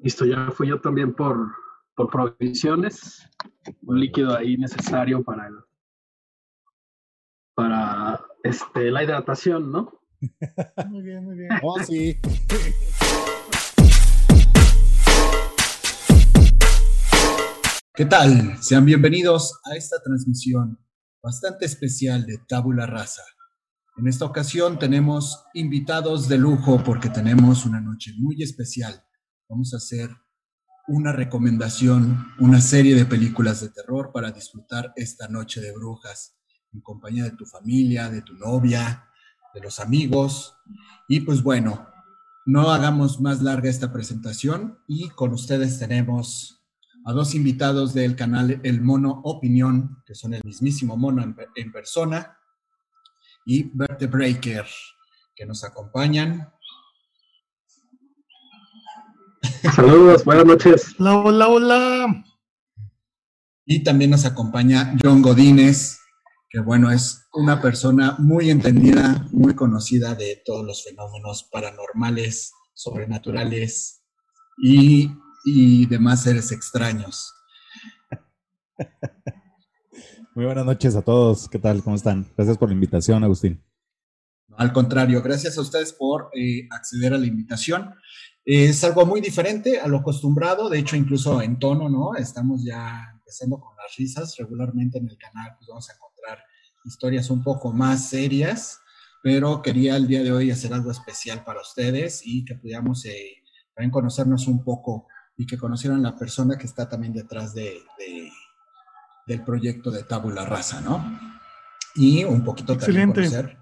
Listo, ya fui yo también por, por provisiones, un líquido ahí necesario para el, para este, la hidratación, ¿no? muy bien, muy bien. Oh, sí. ¿Qué tal? Sean bienvenidos a esta transmisión bastante especial de Tabula Rasa. En esta ocasión tenemos invitados de lujo porque tenemos una noche muy especial vamos a hacer una recomendación, una serie de películas de terror para disfrutar esta noche de brujas en compañía de tu familia, de tu novia, de los amigos. Y pues bueno, no hagamos más larga esta presentación y con ustedes tenemos a dos invitados del canal El Mono Opinión, que son el mismísimo mono en, persona, y Breaker, que nos acompañan Saludos, buenas noches. Hola, hola, hola. Y también nos acompaña John Godínez, que bueno, es una persona muy entendida, muy conocida de todos los fenómenos paranormales, sobrenaturales y, y demás seres extraños. Muy buenas noches a todos. ¿Qué tal? ¿Cómo están? Gracias por la invitación, Agustín. Al contrario, gracias a ustedes por eh, acceder a la invitación. Es algo muy diferente a lo acostumbrado, de hecho incluso en tono, ¿no? Estamos ya empezando con las risas. Regularmente en el canal pues vamos a encontrar historias un poco más serias, pero quería el día de hoy hacer algo especial para ustedes y que pudiéramos eh, también conocernos un poco y que conocieran la persona que está también detrás de, del proyecto de Tabula Rasa, ¿no? Y un poquito también conocer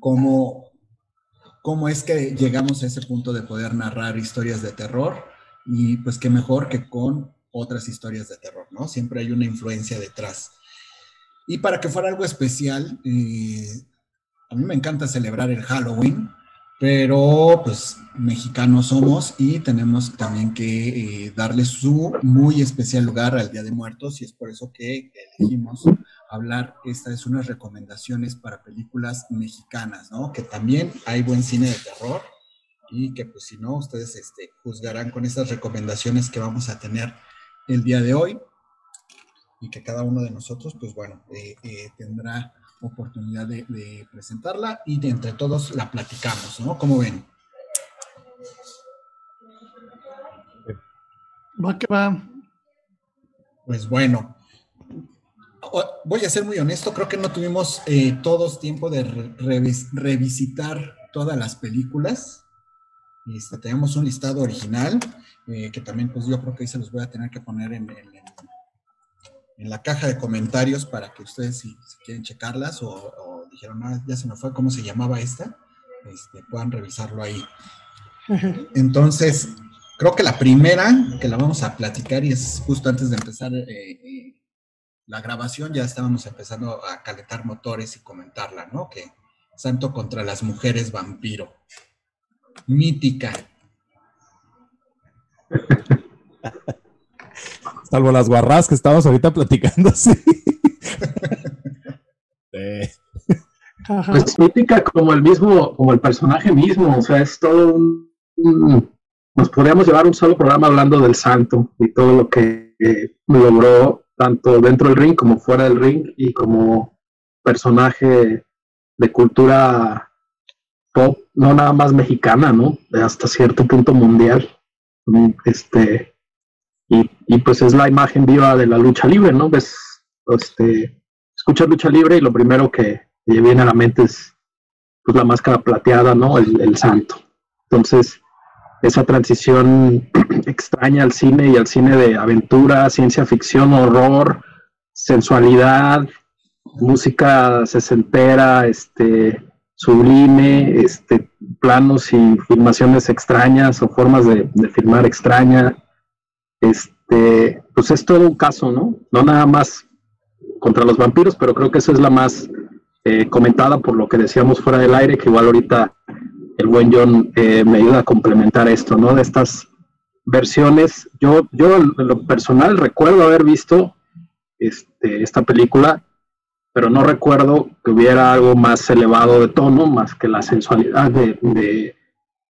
cómo cómo es que llegamos a ese punto de poder narrar historias de terror y pues qué mejor que con otras historias de terror, ¿no? Siempre hay una influencia detrás. Y para que fuera algo especial, eh, a mí me encanta celebrar el Halloween, pero pues mexicanos somos y tenemos también que eh, darle su muy especial lugar al Día de Muertos y es por eso que elegimos hablar, esta es unas recomendaciones para películas mexicanas, ¿no? Que también hay buen cine de terror y que pues si no, ustedes este, juzgarán con estas recomendaciones que vamos a tener el día de hoy y que cada uno de nosotros, pues bueno, eh, eh, tendrá oportunidad de, presentarla y de entre todos la platicamos, ¿no? ¿Cómo ven? Va que va. Pues bueno, voy a ser muy honesto, creo que no tuvimos eh, todos tiempo de revisitar todas las películas. Este, tenemos un listado original, eh, que también pues yo creo que ahí se los voy a tener que poner en, en, la caja de comentarios para que ustedes si, quieren checarlas o, dijeron, ah, ya se me fue cómo se llamaba esta, este, puedan revisarlo ahí. Entonces, creo que la primera que la vamos a platicar y es justo antes de empezar eh, la grabación ya estábamos empezando a calentar motores y comentarla, ¿no? Que Santo contra las mujeres vampiro. Mítica. Salvo las guarras que estábamos ahorita platicando, sí. Pues mítica como el mismo, como el personaje mismo, o sea, es todo un, nos podríamos llevar un solo programa hablando del santo y todo lo que eh, logró tanto dentro del ring como fuera del ring y como personaje de cultura pop, no nada más mexicana, ¿no? Hasta cierto punto mundial. Este, y, y pues es la imagen viva de la lucha libre, ¿no? Ves, este, escuchas lucha libre y lo primero que te viene a la mente es pues la máscara plateada, ¿no? El, el santo. Entonces, esa transición extraña al cine y al cine de aventura, ciencia ficción, horror, sensualidad, música sesentera, este, sublime, este, planos y filmaciones extrañas o formas de, filmar extraña. Este, pues es todo un caso, ¿no? No nada más contra los vampiros, pero creo que esa es la más eh, comentada por lo que decíamos fuera del aire, que igual ahorita el buen John eh, me ayuda a complementar esto, ¿no? De estas versiones. Yo, yo en lo personal recuerdo haber visto este, esta película pero no recuerdo que hubiera algo más elevado de tono, más que la sensualidad de,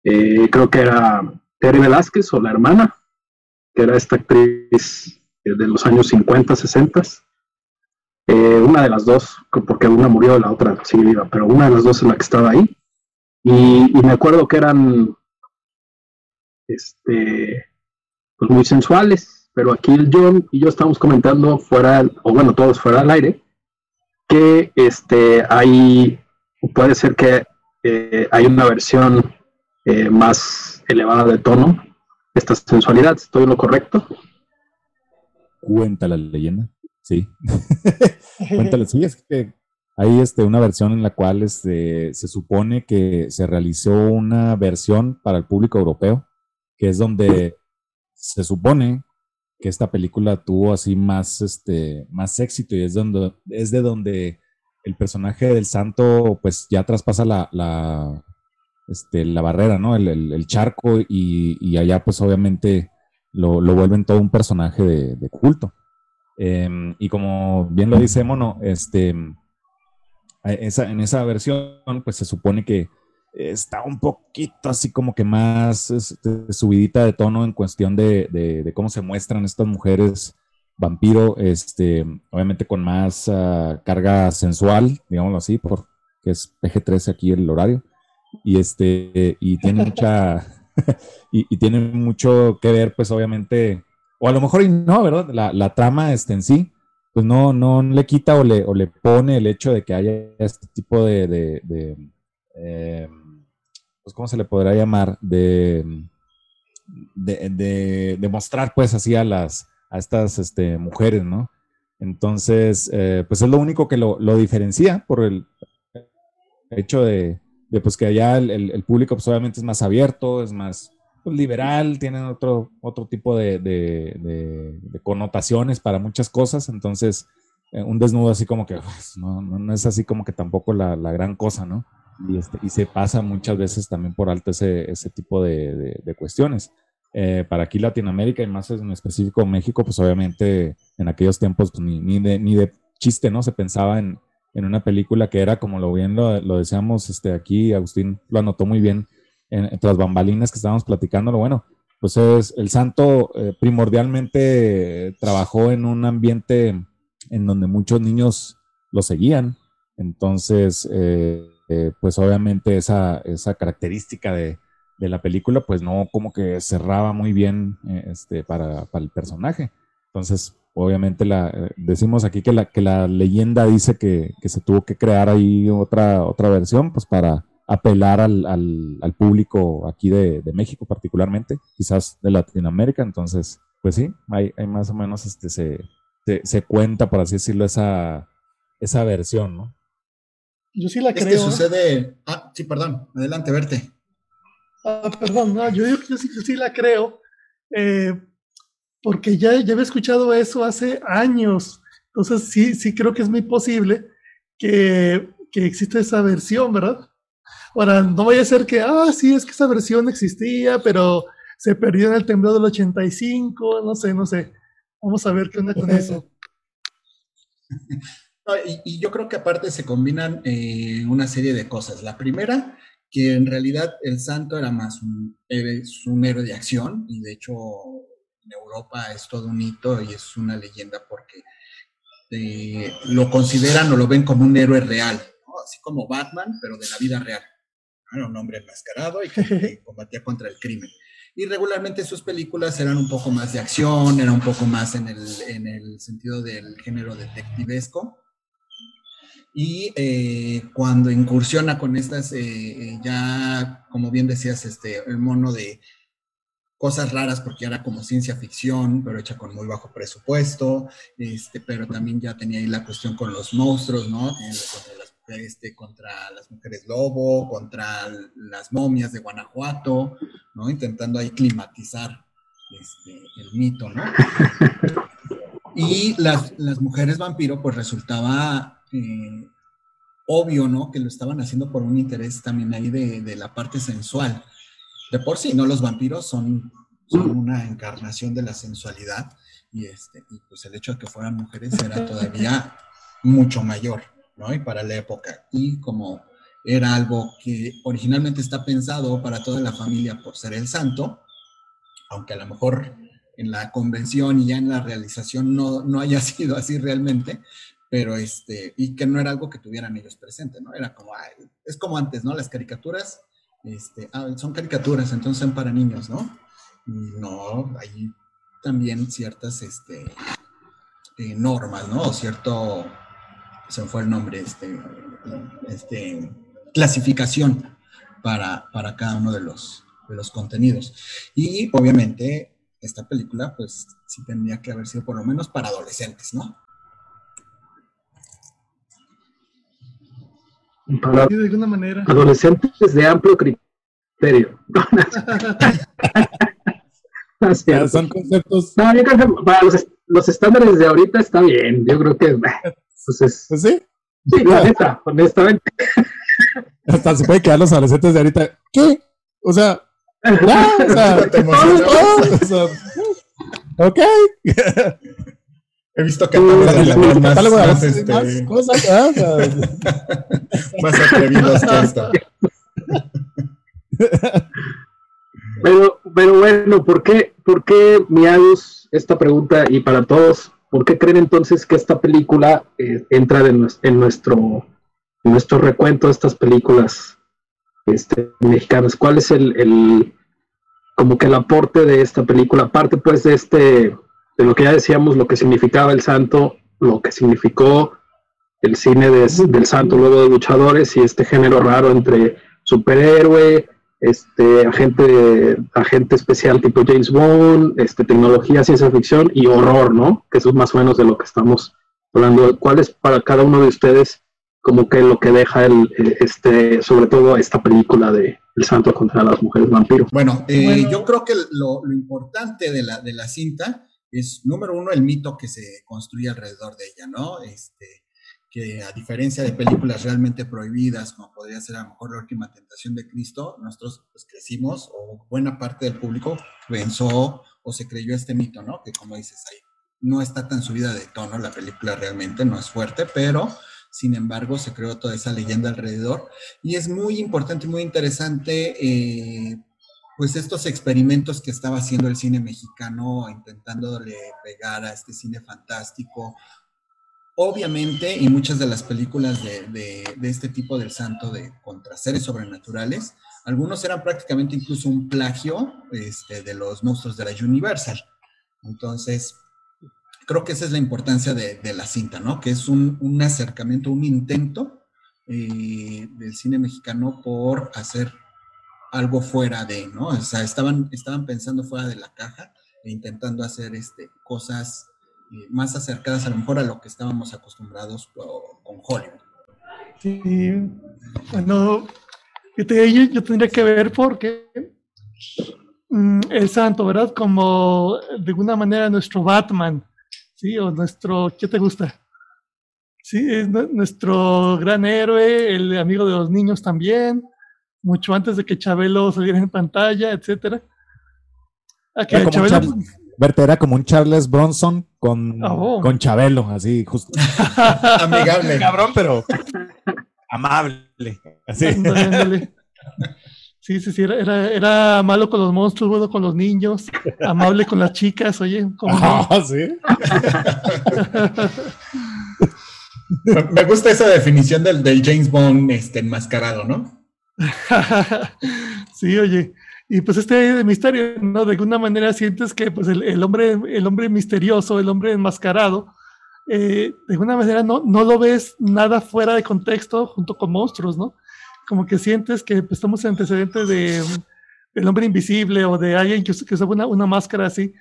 eh, creo que era Terry Velázquez o la hermana, que era esta actriz de los años 50, 60. Eh, una de las dos, porque una murió, la otra sigue viva, pero una de las dos es la que estaba ahí. Y, me acuerdo que eran este, pues muy sensuales, pero aquí el John y yo estamos comentando fuera, o bueno, todos fuera del aire, que este, hay, puede ser que eh, hay una versión eh, más elevada de tono, esta sensualidad, ¿estoy en lo correcto? Cuenta la leyenda, sí. Cuéntale, sí, es que hay este, una versión en la cual este, se supone que se realizó una versión para el público europeo, que es donde se supone que esta película tuvo así más, este, más éxito y es, donde, es de donde el personaje del santo pues ya traspasa la, la, este, la barrera, ¿no? El, charco y, allá pues obviamente lo, vuelven todo un personaje de, culto. Em, y como bien lo dice Mono, este, esa, en esa versión pues se supone que está un poquito así como que más este, subidita de tono en cuestión de, cómo se muestran estas mujeres vampiro, este, obviamente con más ah, carga sensual, digámoslo así, porque es PG-13 aquí el horario, y este, y tiene mucha, y, tiene mucho que ver, pues obviamente, o a lo mejor y no, ¿verdad? La, trama este, en sí, pues no, no le quita o le, o le pone el hecho de que haya este tipo de, em, pues, ¿cómo se le podrá llamar? De, de, mostrar, pues, así a las, a estas este, mujeres, ¿no? Entonces, eh, pues es lo único que lo, diferencia por el hecho de, pues que allá el, público pues obviamente es más abierto, es más liberal, tienen otro, otro tipo de, connotaciones para muchas cosas, entonces eh, un desnudo así como que pues, no, no, es así como que tampoco la, la gran cosa, ¿no? y, este, y se pasa muchas veces también por alto ese, ese tipo de, de, cuestiones. Eh, para aquí Latinoamérica y más en específico México, pues obviamente en aquellos tiempos pues, ni, ni, de, ni de chiste, ¿no? Se pensaba en, en una película que era, como lo bien lo, lo decíamos este, aquí, Agustín lo anotó muy bien, en, tras bambalinas que estábamos platicando, bueno, pues es, el santo eh, primordialmente trabajó en un ambiente en donde muchos niños lo seguían, entonces... Eh, eh, pues obviamente esa, esa característica de, la película, pues no como que cerraba muy bien este, para, el personaje. Entonces, obviamente la, decimos aquí que la, que la leyenda dice que, se tuvo que crear ahí otra, otra versión, pues para apelar al, al, público aquí de, México particularmente, quizás de Latinoamérica. Entonces, pues sí, hay, hay más o menos este, se, se, se, cuenta, por así decirlo, esa, esa versión, ¿no? Yo sí la creo. Es que sucede. Ah, sí, perdón. Adelante, verte. Ah, perdón, no, yo, yo, sí, la creo. Eh, porque ya, ya había escuchado eso hace años. Entonces, sí, sí creo que es muy posible que, que exista esa versión, ¿verdad? Ahora, no vaya a ser que, ah, sí, es que esa versión existía, pero se perdió en el temblor del 85, no sé, no sé. Vamos a ver qué onda con eso. y, yo creo que aparte se combinan eh, una serie de cosas. La primera, que en realidad el santo era más un, un héroe de acción y de hecho en Europa es todo un hito y es una leyenda porque eh, lo consideran o lo ven como un héroe real, así como Batman, pero de la vida real. Era un hombre enmascarado y que combatía contra el crimen. Y regularmente sus películas eran un poco más de acción, era un poco más en el, en el sentido del género detectivesco y eh, cuando incursiona con estas, eh, eh, ya, como bien decías, este, el mono de cosas raras, porque era como ciencia ficción, pero hecha con muy bajo presupuesto, este, pero también ya tenía ahí la cuestión con los monstruos, ¿no? Este, contra las mujeres lobo, contra las momias de Guanajuato, ¿no? Intentando ahí climatizar este, el mito, ¿no? Y las, las mujeres vampiro, pues resultaba eh, obvio, ¿no? Que lo estaban haciendo por un interés también ahí de, de, la parte sensual. De por sí, ¿no? Los vampiros son, son una encarnación de la sensualidad y, este, y pues el hecho de que fueran mujeres era todavía mucho mayor, ¿no? Y para la época. Y como era algo que originalmente está pensado para toda la familia por ser el santo, aunque a lo mejor en la convención y ya en la realización no, no haya sido así realmente, pero este, y que no era algo que tuvieran ellos presente, ¿no? Era como, ay, es como antes, ¿no? Las caricaturas, este, ah, son caricaturas, entonces son para niños, ¿no? No, hay también ciertas, este, eh, normas, ¿no? O cierto, se fue el nombre, este, este, clasificación para, para cada uno de los, de los contenidos. Y obviamente esta película, pues sí tendría que haber sido por lo menos para adolescentes, ¿no? Para de alguna manera. Adolescentes de amplio criterio. no, son conceptos. No, yo creo que para los, los, estándares de ahorita está bien. Yo creo que. Pues, es, ¿Pues sí? Sí, la neta, honestamente. Hasta se puede quedar los adolescentes de ahorita. ¿Qué? O sea, ya, o sea, ¿Te o sea, ok. He visto catálogos más, Catálogo de más, más este, cosas, ¿ah? O sea, más atrevidos que esto. Pero, pero bueno, ¿por qué, por qué Miagus, esta pregunta y para todos, ¿por qué creen entonces que esta película eh, entra de en, nuestro, en nuestro recuento de estas películas este, mexicanas? ¿Cuál es el, el, como que el aporte de esta película? Aparte pues de este, de lo que ya decíamos, lo que significaba el santo, lo que significó el cine de- del santo luego de luchadores y este género raro entre superhéroe, este agente agente especial tipo James Bond, este tecnología, ciencia ficción y horror, ¿no? Que eso es más o menos de lo que estamos hablando. ¿Cuál es para cada uno de ustedes como que lo que deja el eh, este sobre todo esta película de El Santo contra las mujeres vampiro? Bueno, eh, Bueno. yo creo que lo, lo importante de la, de la cinta es, número uno, el mito que se construye alrededor de ella, ¿no? Este, que a diferencia de películas realmente prohibidas, como podría ser a lo mejor La Última Tentación de Cristo, nosotros pues, crecimos, o buena parte del público pensó o se creyó este mito, ¿no? Que como dices ahí, no está tan subida de tono la película realmente, no es fuerte, pero sin embargo se creó toda esa leyenda alrededor. Y es muy importante y muy interesante eh, pues estos experimentos que estaba haciendo el cine mexicano, intentándole pegar a este cine fantástico. Obviamente, y muchas de las películas de, este tipo del santo de contra seres sobrenaturales, algunos eran prácticamente incluso un plagio este, de los monstruos de la Universal. Entonces, creo que esa es la importancia de, la cinta, ¿no? Que es un, acercamiento, un intento eh, del cine mexicano por hacer algo fuera de, ¿no? O sea, estaban, estaban pensando fuera de la caja e intentando hacer este, cosas más acercadas a lo mejor a lo que estábamos acostumbrados co- con Hollywood. Sí, bueno, yo, yo tendría que ver porque mm, el santo, ¿verdad? Como de alguna manera nuestro Batman, ¿sí? O nuestro, ¿qué te gusta? Sí, es nu- nuestro gran héroe, el amigo de los niños también, mucho antes de que Chabelo saliera en pantalla, etcétera. Ah, Era como un Chabelo, Berta era como un Charles Bronson con, Oh. con Chabelo, así justo. Amigable. Cabrón, pero amable. Así. Sí, sí, sí, era, era, malo con los monstruos, bueno con los niños, amable con las chicas, oye. Ah, sí. Me- Me gusta esa definición del, del James Bond este, enmascarado, ¿no? sí, oye. Y pues este misterio, ¿no? De alguna manera sientes que pues el, el hombre, el hombre misterioso, el hombre enmascarado, eh, de alguna manera no, no lo ves nada fuera de contexto junto con monstruos, ¿no? Como que sientes que pues, estamos en antecedentes de um, el hombre invisible o de alguien que, que usaba una, una máscara así.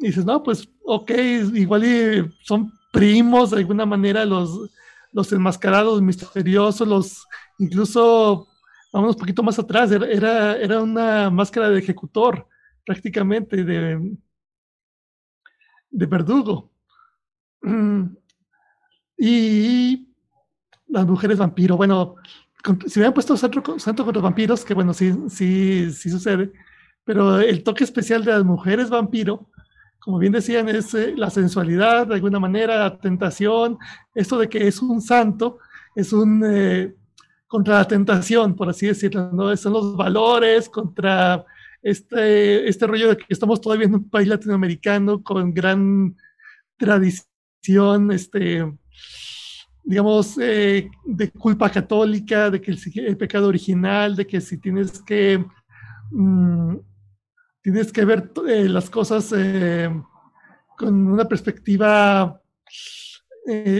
Y dices, no, pues ok, igual y son primos de alguna manera los, los enmascarados misteriosos, los incluso, vamos un poquito más atrás, era, era una máscara de ejecutor prácticamente, de, de verdugo. Y las mujeres vampiro, bueno, si hubieran puesto santo, santo con los vampiros, que bueno, sí, sí, sí sucede, pero el toque especial de las mujeres vampiro, como bien decían, es eh, la sensualidad, de alguna manera, la tentación, esto de que es un santo, es un eh, contra la tentación, por así decirlo. Son los valores contra este, este rollo de que estamos todavía en un país latinoamericano con gran tradición, este, digamos, eh, de culpa católica, de que el, pecado original, de que si tienes que, mm, tienes que ver eh, las cosas eh, con una perspectiva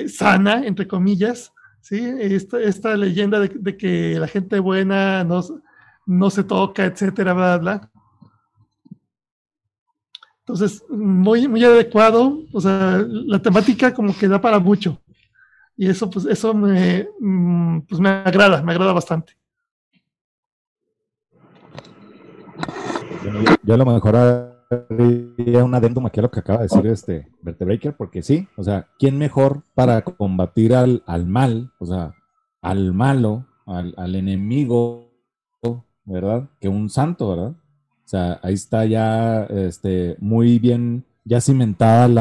sana, entre comillas, ¿sí? Esta, esta leyenda de, que la gente buena no, no se toca, etcétera, bla, bla. Entonces, muy, muy adecuado, o sea, la temática como que da para mucho. Y eso, pues, eso me, mm, pues me agrada, me agrada bastante. yo, a lo mejor un adendum aquí a lo que acaba de decir este Vertebreaker, porque sí, o sea, ¿quién mejor para combatir al, al mal, o sea, al malo, al, al enemigo, ¿verdad? Que un santo, ¿verdad? O sea, ahí está ya este, muy bien, ya cimentada la...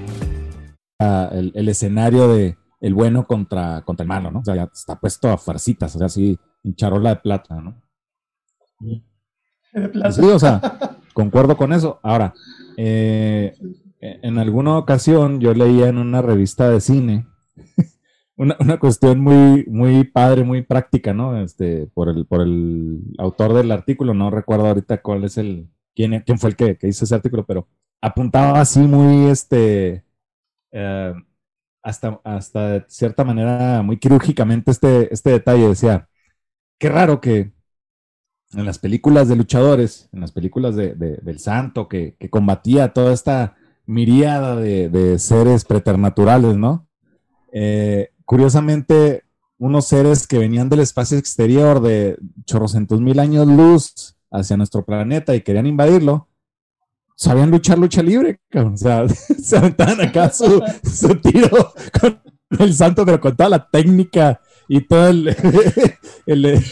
el, escenario de el bueno contra, contra el malo, ¿no? O sea, ya está puesto a farcitas, o sea, así, en charola de plata, ¿no? Sí, o sea, concuerdo con eso. Ahora, eh, en alguna ocasión yo leía en una revista de cine una, una, cuestión muy, muy padre, muy práctica, ¿no? Este, por el, por el autor del artículo, no recuerdo ahorita cuál es el, quién, quién fue el que, que hizo ese artículo, pero apuntaba así muy, este, eh, hasta, hasta de cierta manera muy quirúrgicamente este, este detalle. Decía, qué raro que en las películas de luchadores, en las películas de, del santo que, combatía toda esta miríada de, seres preternaturales, ¿no? Eh, curiosamente, unos seres que venían del espacio exterior de chorrocientos mil años luz hacia nuestro planeta y querían invadirlo, sabían luchar lucha libre, O sea, se aventaban acá su, tiro con el santo, pero con toda la técnica y todo el,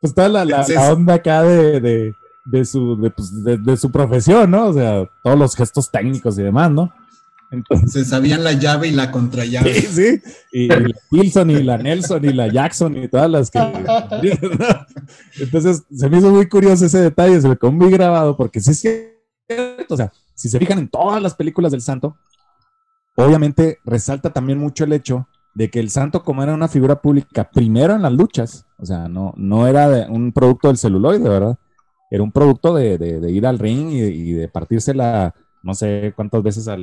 pues toda la, onda acá de, de, su, pues, de, su profesión, ¿no? O sea, todos los gestos técnicos y demás, ¿no? Entonces, sabían la llave y la contrallave. Sí, sí. Y, la Wilson y la Nelson y la Jackson y todas las que. Entonces, se me hizo muy curioso ese detalle, se me quedó muy grabado porque sí es que o sea, si se fijan en todas las películas del santo, obviamente resalta también mucho el hecho de que el santo, como era una figura pública, primero en las luchas, o sea, no, no era un producto del celuloide, ¿verdad? Era un producto de, ir al ring y, de partirse la, no sé cuántas veces a,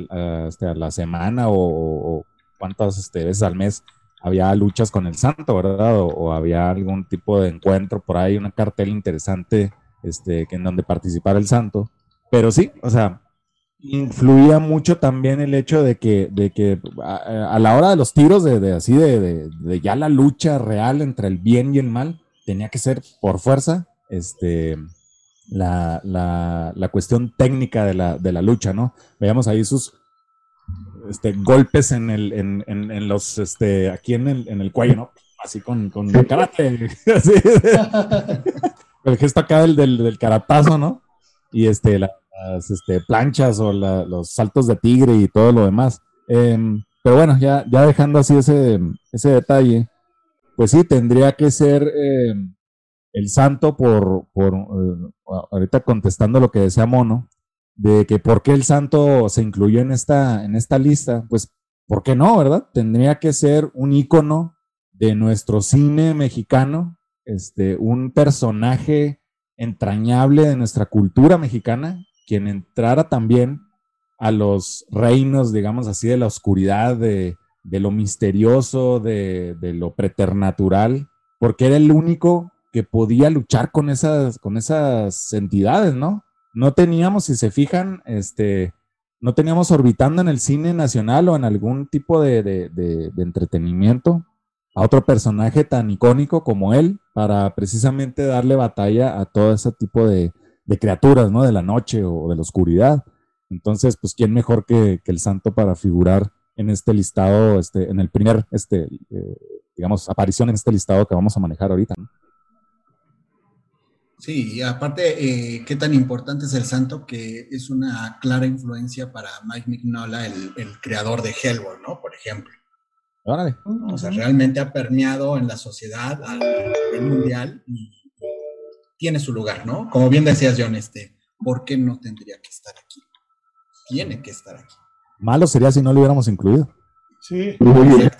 este, la semana o, cuántas este, veces al mes había luchas con el santo, ¿verdad? O, había algún tipo de encuentro por ahí, una cartel interesante este, en donde participara el santo. Pero sí, o sea, influía mucho también el hecho de que, de que a, la hora de los tiros, de, así de, de, ya la lucha real entre el bien y el mal, tenía que ser por fuerza este, la, la, la cuestión técnica de la, de la lucha, ¿no? Veamos ahí sus este, golpes en, el, en, en, los, este, aquí en el, en el cuello, ¿no? Así con, con karate. el gesto acá del, del, del caratazo, ¿no? Y este, la, las este, planchas o los saltos de tigre y todo lo demás. Em, pero bueno, ya, ya dejando así ese, ese detalle, pues sí, tendría que ser em, el santo por, por eh, ahorita contestando lo que decía Mono, de que por qué el santo se incluyó en esta, en esta lista, pues, ¿por qué no, verdad? Tendría que ser un ícono de nuestro cine mexicano, este, un personaje entrañable de nuestra cultura mexicana, quien entrara también a los reinos, digamos así, de la oscuridad, de, lo misterioso, de, lo preternatural, porque era el único que podía luchar con esas, con esas entidades, ¿no? No teníamos, si se fijan, este, no teníamos orbitando en el cine nacional o en algún tipo de, de entretenimiento a otro personaje tan icónico como él para precisamente darle batalla a todo ese tipo de, criaturas, ¿no? De la noche o de la oscuridad. Entonces, pues, ¿quién mejor que, el santo para figurar en este listado, este, en el primer, este, eh, digamos, aparición en este listado que vamos a manejar ahorita, Sí, y aparte, eh, qué tan importante es el santo que es una clara influencia para Mike Mignola, el, el creador de Hellboy, ¿no? Por ejemplo. O sea, realmente ha permeado en la sociedad a nivel mundial y tiene su lugar, ¿no? Como bien decías, John, este, ¿por qué no tendría que estar aquí? Tiene que estar aquí. Malo sería si no lo hubiéramos incluido. Sí. Muy bien.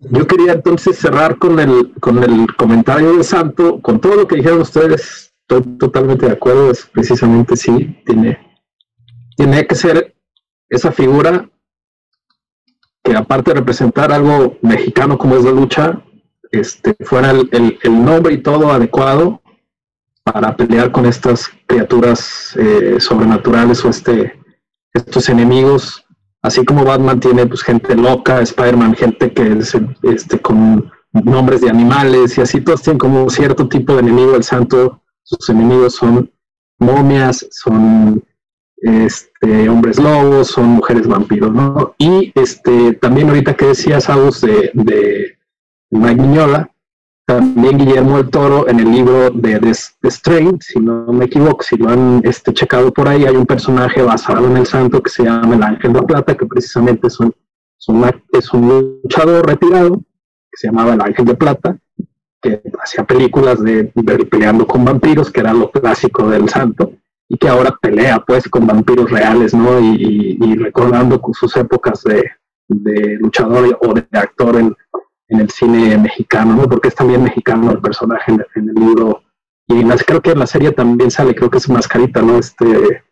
Yo quería entonces cerrar con el, con el comentario de Santo, con todo lo que dijeron ustedes, estoy totalmente de acuerdo, es precisamente sí, tiene, tiene que ser esa figura que aparte de representar algo mexicano como es la lucha, este, fuera el, nombre y todo adecuado para pelear con estas criaturas eh, sobrenaturales o este, estos enemigos, así como Batman tiene pues, gente loca, Spider-Man, gente que es este, con nombres de animales y así todos tienen como cierto tipo de enemigo, el santo, sus enemigos son momias, son este, hombres lobos, son mujeres vampiros, ¿no? Y este, también ahorita que decías, Agus, de, de Miñola, también Guillermo el Toro en el libro de The, Strain, si no me equivoco, si lo han este, checado por ahí, hay un personaje basado en el santo que se llama el Ángel de Plata, que precisamente es un, es un, luchador retirado, que se llamaba el Ángel de Plata, que hacía películas de, de peleando con vampiros, que era lo clásico del santo y que ahora pelea pues con vampiros reales, ¿no? Y, recordando sus épocas de, luchador o de actor en, el cine mexicano, ¿no? Porque es también mexicano el personaje en, el libro. Y en creo que en la serie también sale, creo que es Mascarita, ¿no? Este,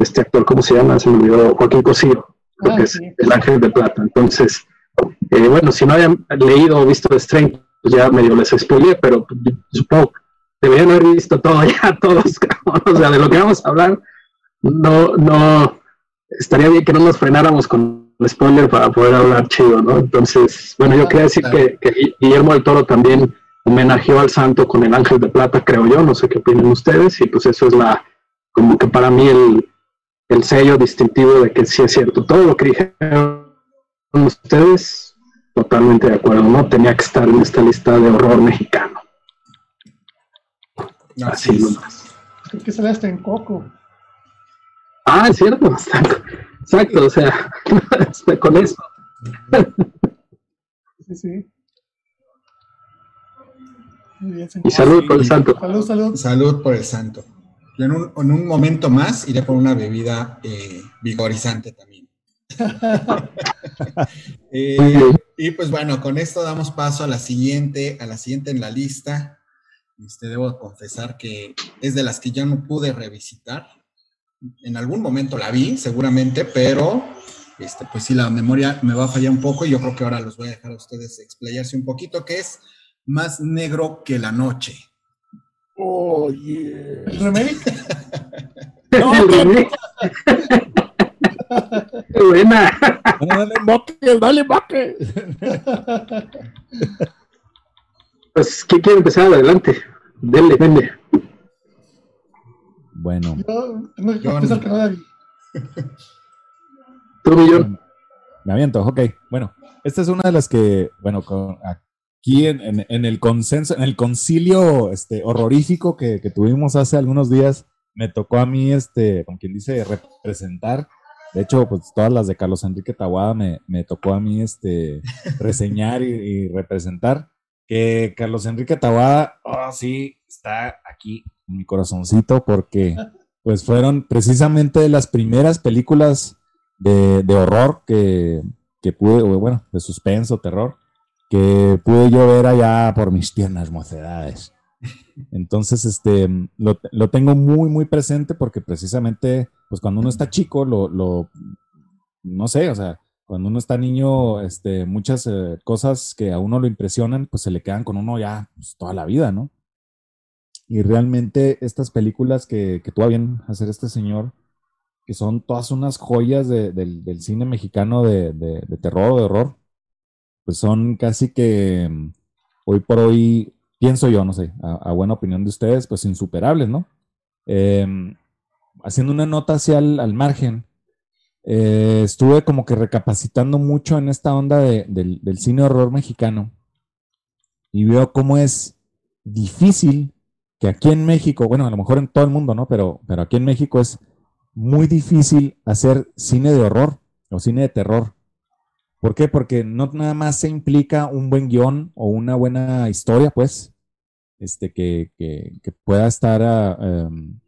este actor, ¿cómo se llama? Se me olvidó, Joaquín Cosío, porque ah, es el ángel de plata. Entonces, eh, bueno, si no habían leído o visto The Strength, pues ya medio les spoileé, pero supongo deberían haber visto todo ya, todos, o sea, de lo que vamos a hablar, no, no, estaría bien que no nos frenáramos con el spoiler para poder hablar chido, ¿no? Entonces, bueno, yo quería decir que, Guillermo del Toro también homenajeó al santo con el ángel de plata, creo yo, no sé qué opinan ustedes, y pues eso es la, como que para mí el, el sello distintivo de que sí es cierto, todo lo que dijeron ustedes, totalmente de acuerdo, ¿no? Tenía que estar en esta lista de horror mexicano. Así nomás. Es que sale hasta en Coco. Ah, es cierto, exacto, o sea, con eso. Sí, sí. y salud por el santo. Salud, salud. Salud por el santo. en un, en un momento más iré por una bebida eh, vigorizante también. Eh, y pues bueno, con esto damos paso a la siguiente, a la siguiente en la lista, este, debo confesar que es de las que ya no pude revisitar. En algún momento la vi, seguramente, pero este, pues sí, la memoria me va a fallar un poco y yo creo que ahora los voy a dejar a ustedes explayarse un poquito, que es Más negro que la noche. Oh, yeah. No, ¡Qué buena! Dale, dale, boque. Pues, ¿quién quiere empezar? Adelante. Denle, denle. Bueno. Yo tengo que empezar que no Tú, millón. Me aviento, ok. Bueno, esta es una de las que, bueno, aquí en, el consenso, en el concilio este, horrorífico que, tuvimos hace algunos días, me tocó a mí, este, con quien dice, representar. De hecho, pues todas las de Carlos Enrique Tawada me, tocó a mí este, reseñar y representar que Carlos Enrique Tawada, oh, sí, está aquí en mi corazoncito porque pues fueron precisamente de las primeras películas de, horror que, que pude, bueno, de suspenso, terror, que pude yo ver allá por mis tiernas mocedades. Entonces, este, lo, lo, tengo muy, muy presente porque precisamente, pues cuando uno está chico, lo, lo no sé, o sea, cuando uno está niño, este, muchas eh, cosas que a uno lo impresionan, pues se le quedan con uno ya pues, toda la vida, ¿no? Y realmente estas películas que, que tuvo bien hacer este señor, que son todas unas joyas del cine mexicano de, terror o de horror, pues son casi que mm, hoy por hoy, pienso yo, no sé, a, buena opinión de ustedes, pues insuperables, ¿no? Em, haciendo una nota hacia al margen, eh, estuve como que recapacitando mucho en esta onda del, del cine horror mexicano y veo cómo es difícil que aquí en México, bueno, a lo mejor en todo el mundo, ¿no? Pero, pero aquí en México es muy difícil hacer cine de horror o cine de terror. ¿Por qué? Porque no nada más se implica un buen guion o una buena historia, pues, este, que, pueda estar ah, em,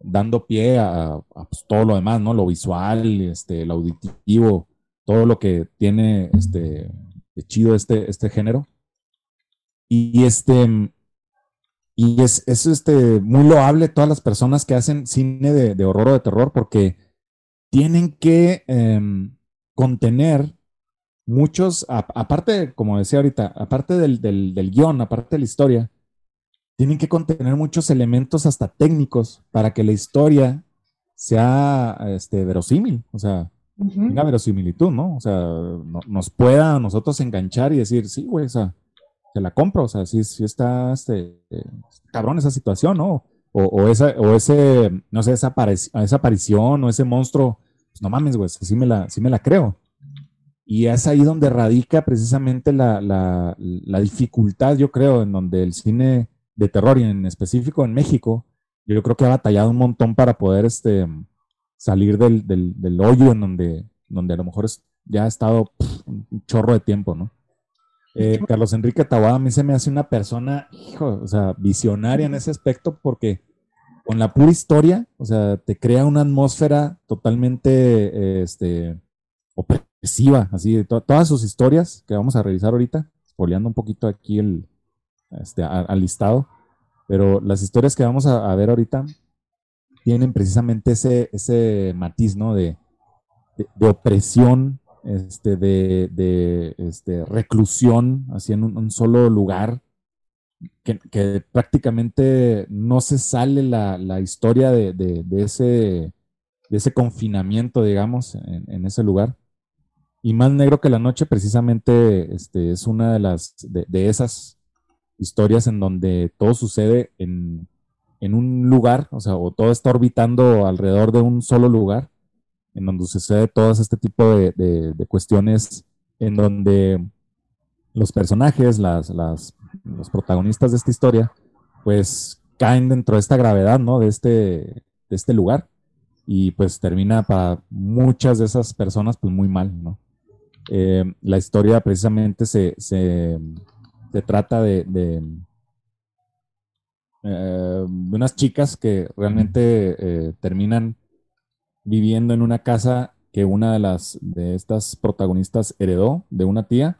dando pie a, pues, todo lo demás, ¿no? Lo visual, este, lo auditivo, todo lo que tiene este, de chido este, este género. Y este, y es, es este, muy loable todas las personas que hacen cine de, horror o de terror porque tienen que em, contener muchos, aparte, como decía ahorita, aparte del, del, guion, aparte de la historia, tienen que contener muchos elementos hasta técnicos para que la historia sea este, verosímil, o sea, tenga verosimilitud, ¿no? O sea, nos pueda a nosotros enganchar y decir, sí, güey, o sea, te la compro, o sea, si, si está este, cabrón esa situación, ¿no? O, o, esa, o ese, no sé, esa, esa aparición o ese monstruo, pues no mames, güey, sí me, la, sí me la creo. Y es ahí donde radica precisamente la, la, la, dificultad, yo creo, en donde el cine de terror y en específico en México, yo creo que ha batallado un montón para poder este, salir del, del, del hoyo en donde, donde a lo mejor ya ha estado un chorro de tiempo, ¿no? Eh, Carlos Enrique Tawada a mí se me hace una persona, hijo, o sea, visionaria en ese aspecto porque con la pura historia, o sea, te crea una atmósfera totalmente este, opresiva, así, todas sus historias que vamos a revisar ahorita, spoileando un poquito aquí el este, al listado, pero las historias que vamos a, ver ahorita tienen precisamente ese, ese matiz, ¿no? de, de opresión este, de, este, reclusión, así en un, solo lugar, que, prácticamente no se sale la, historia de, ese, de ese confinamiento, digamos, en, ese lugar. Y Más Negro que la Noche precisamente este, es una de, las, de, esas historias en donde todo sucede en, en un lugar, o sea, o todo está orbitando alrededor de un solo lugar en donde sucede todo este tipo de, cuestiones en donde los personajes, las, los protagonistas de esta historia, pues caen dentro de esta gravedad, ¿no? De este, de este lugar. Y pues termina para muchas de esas personas, pues muy mal, ¿no? Eh, la historia precisamente se, se, trata de, de, eh, unas chicas que realmente eh, terminan viviendo en una casa que una de las de estas protagonistas heredó de una tía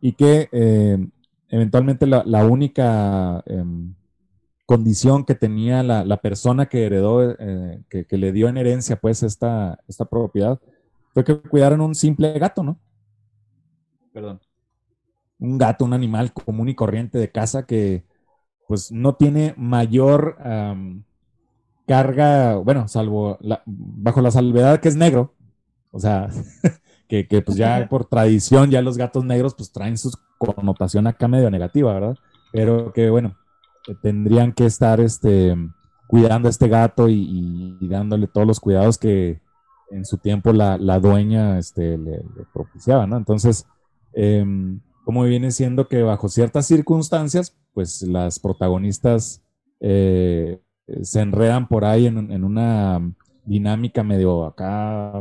y que eh, eventualmente la, única em, condición que tenía la, persona que heredó, eh, que, le dio en herencia pues esta, esta propiedad, fue que cuidaron un simple gato, ¿no? Perdón. Un gato, un animal común y corriente de casa que pues no tiene mayor carga, bueno, salvo bajo la salvedad que es negro, o sea, que, pues ya por tradición ya los gatos negros pues traen su connotación acá medio negativa, ¿verdad? Pero que bueno, tendrían que estar este, cuidando a este gato y, dándole todos los cuidados que en su tiempo la, dueña este, le, propiciaba, ¿no? Entonces, em, como viene siendo que bajo ciertas circunstancias, pues las protagonistas eh, se enredan por ahí en, una dinámica medio acá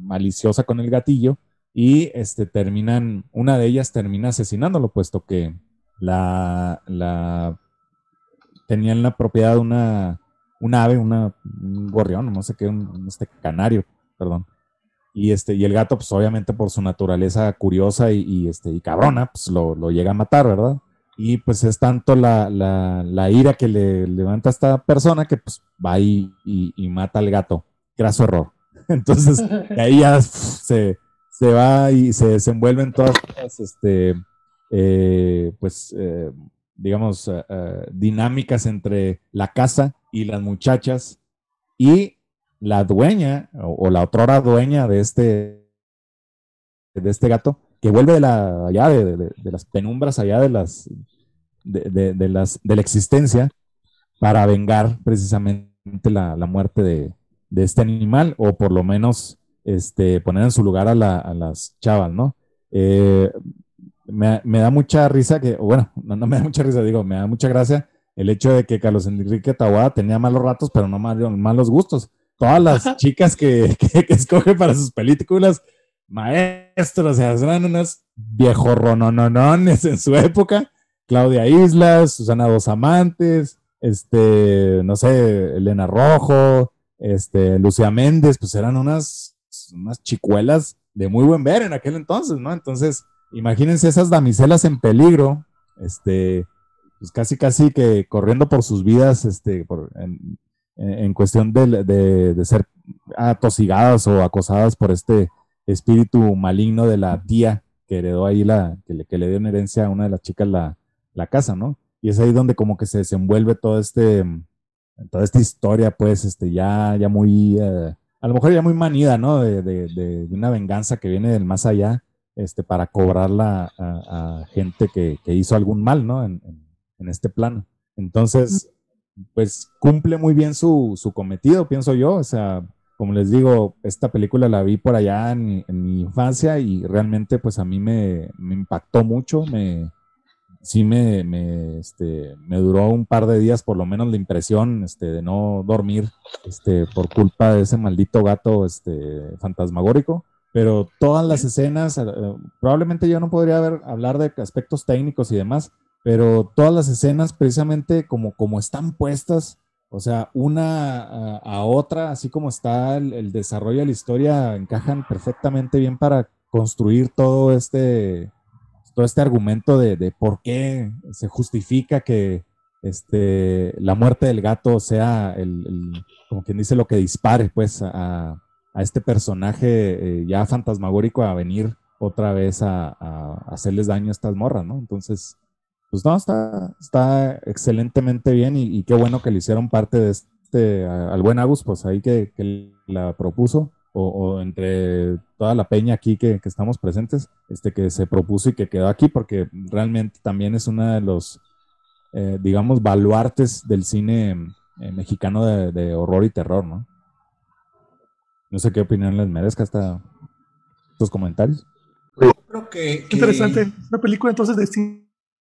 maliciosa con el gatillo y este, terminan, una de ellas termina asesinándolo, puesto que la, la tenía en la propiedad una, un ave, una, un gorrión, no sé qué, un este canario, perdón. Y, este, y el gato, pues obviamente por su naturaleza curiosa y, este, y cabrona, pues lo, lo, llega a matar, ¿verdad? Y pues es tanto la, la, la ira que le levanta a esta persona que pues va y, y, mata al gato. Graso error. Entonces, ahí ya se, se, va y se desenvuelven todas las, este, eh, pues, eh, digamos, eh, dinámicas entre la casa y las muchachas y la dueña o, la otrora dueña de este, de este gato, que vuelve de la, allá de, las penumbras, allá de las, de, las, de la existencia, para vengar precisamente la, muerte de, este animal, o por lo menos este, poner en su lugar a, las chavas, ¿no? Eh, me, da mucha risa que, bueno, no, no, me da mucha risa, digo, me da mucha gracia el hecho de que Carlos Enrique Tawada tenía malos ratos, pero no malos gustos todas las chicas que, que, escoge para sus películas, maestros, o sea, eran unas viejorrononones en su época. Claudia Islas, Susana Dos Amantes, este, no sé, Elena Rojo, este, Lucía Méndez, pues eran unas, unas chicuelas de muy buen ver en aquel entonces, ¿no? Entonces, imagínense esas damiselas en peligro, este, pues casi, casi que corriendo por sus vidas, este, por, en, en cuestión de, de, ser atosigadas o acosadas por este espíritu maligno de la tía que heredó ahí la, que le, que le dio en herencia a una de las chicas la, la casa, ¿no? Y es ahí donde como que se desenvuelve todo este, toda esta historia, pues, este, ya, ya muy, eh, a lo mejor ya muy manida, ¿no? De, de, de, una venganza que viene del más allá, este, para cobrarla a, gente que, que, hizo algún mal, ¿no? En, en, en este plano. Entonces, pues cumple muy bien su, cometido, pienso yo. O sea, como les digo, esta película la vi por allá en, mi infancia y realmente pues a mí me, impactó mucho, me, sí me, me, este, me duró un par de días por lo menos la impresión este, de no dormir este, por culpa de ese maldito gato este, fantasmagórico. Pero todas las escenas, eh, probablemente yo no podría hablar de aspectos técnicos y demás, pero todas las escenas precisamente como, como están puestas, o sea, una a, otra, así como está el, desarrollo de la historia, encajan perfectamente bien para construir todo este, todo este argumento de, por qué se justifica que este, la muerte del gato sea el, como quien dice, lo que dispare pues a, este personaje eh, ya fantasmagórico a venir otra vez a, a, hacerles daño a estas morras, ¿no? Entonces, pues no, está, está excelentemente bien y, qué bueno que le hicieron parte de este, al buen Agus, pues ahí que, la propuso, o, entre toda la peña aquí que, estamos presentes, este que se propuso y que quedó aquí, porque realmente también es uno de los, eh, digamos, baluartes del cine eh, mexicano de, horror y terror, ¿no? No sé qué opinión les merezca hasta estos comentarios. Creo que, Qué interesante. Una película entonces de cine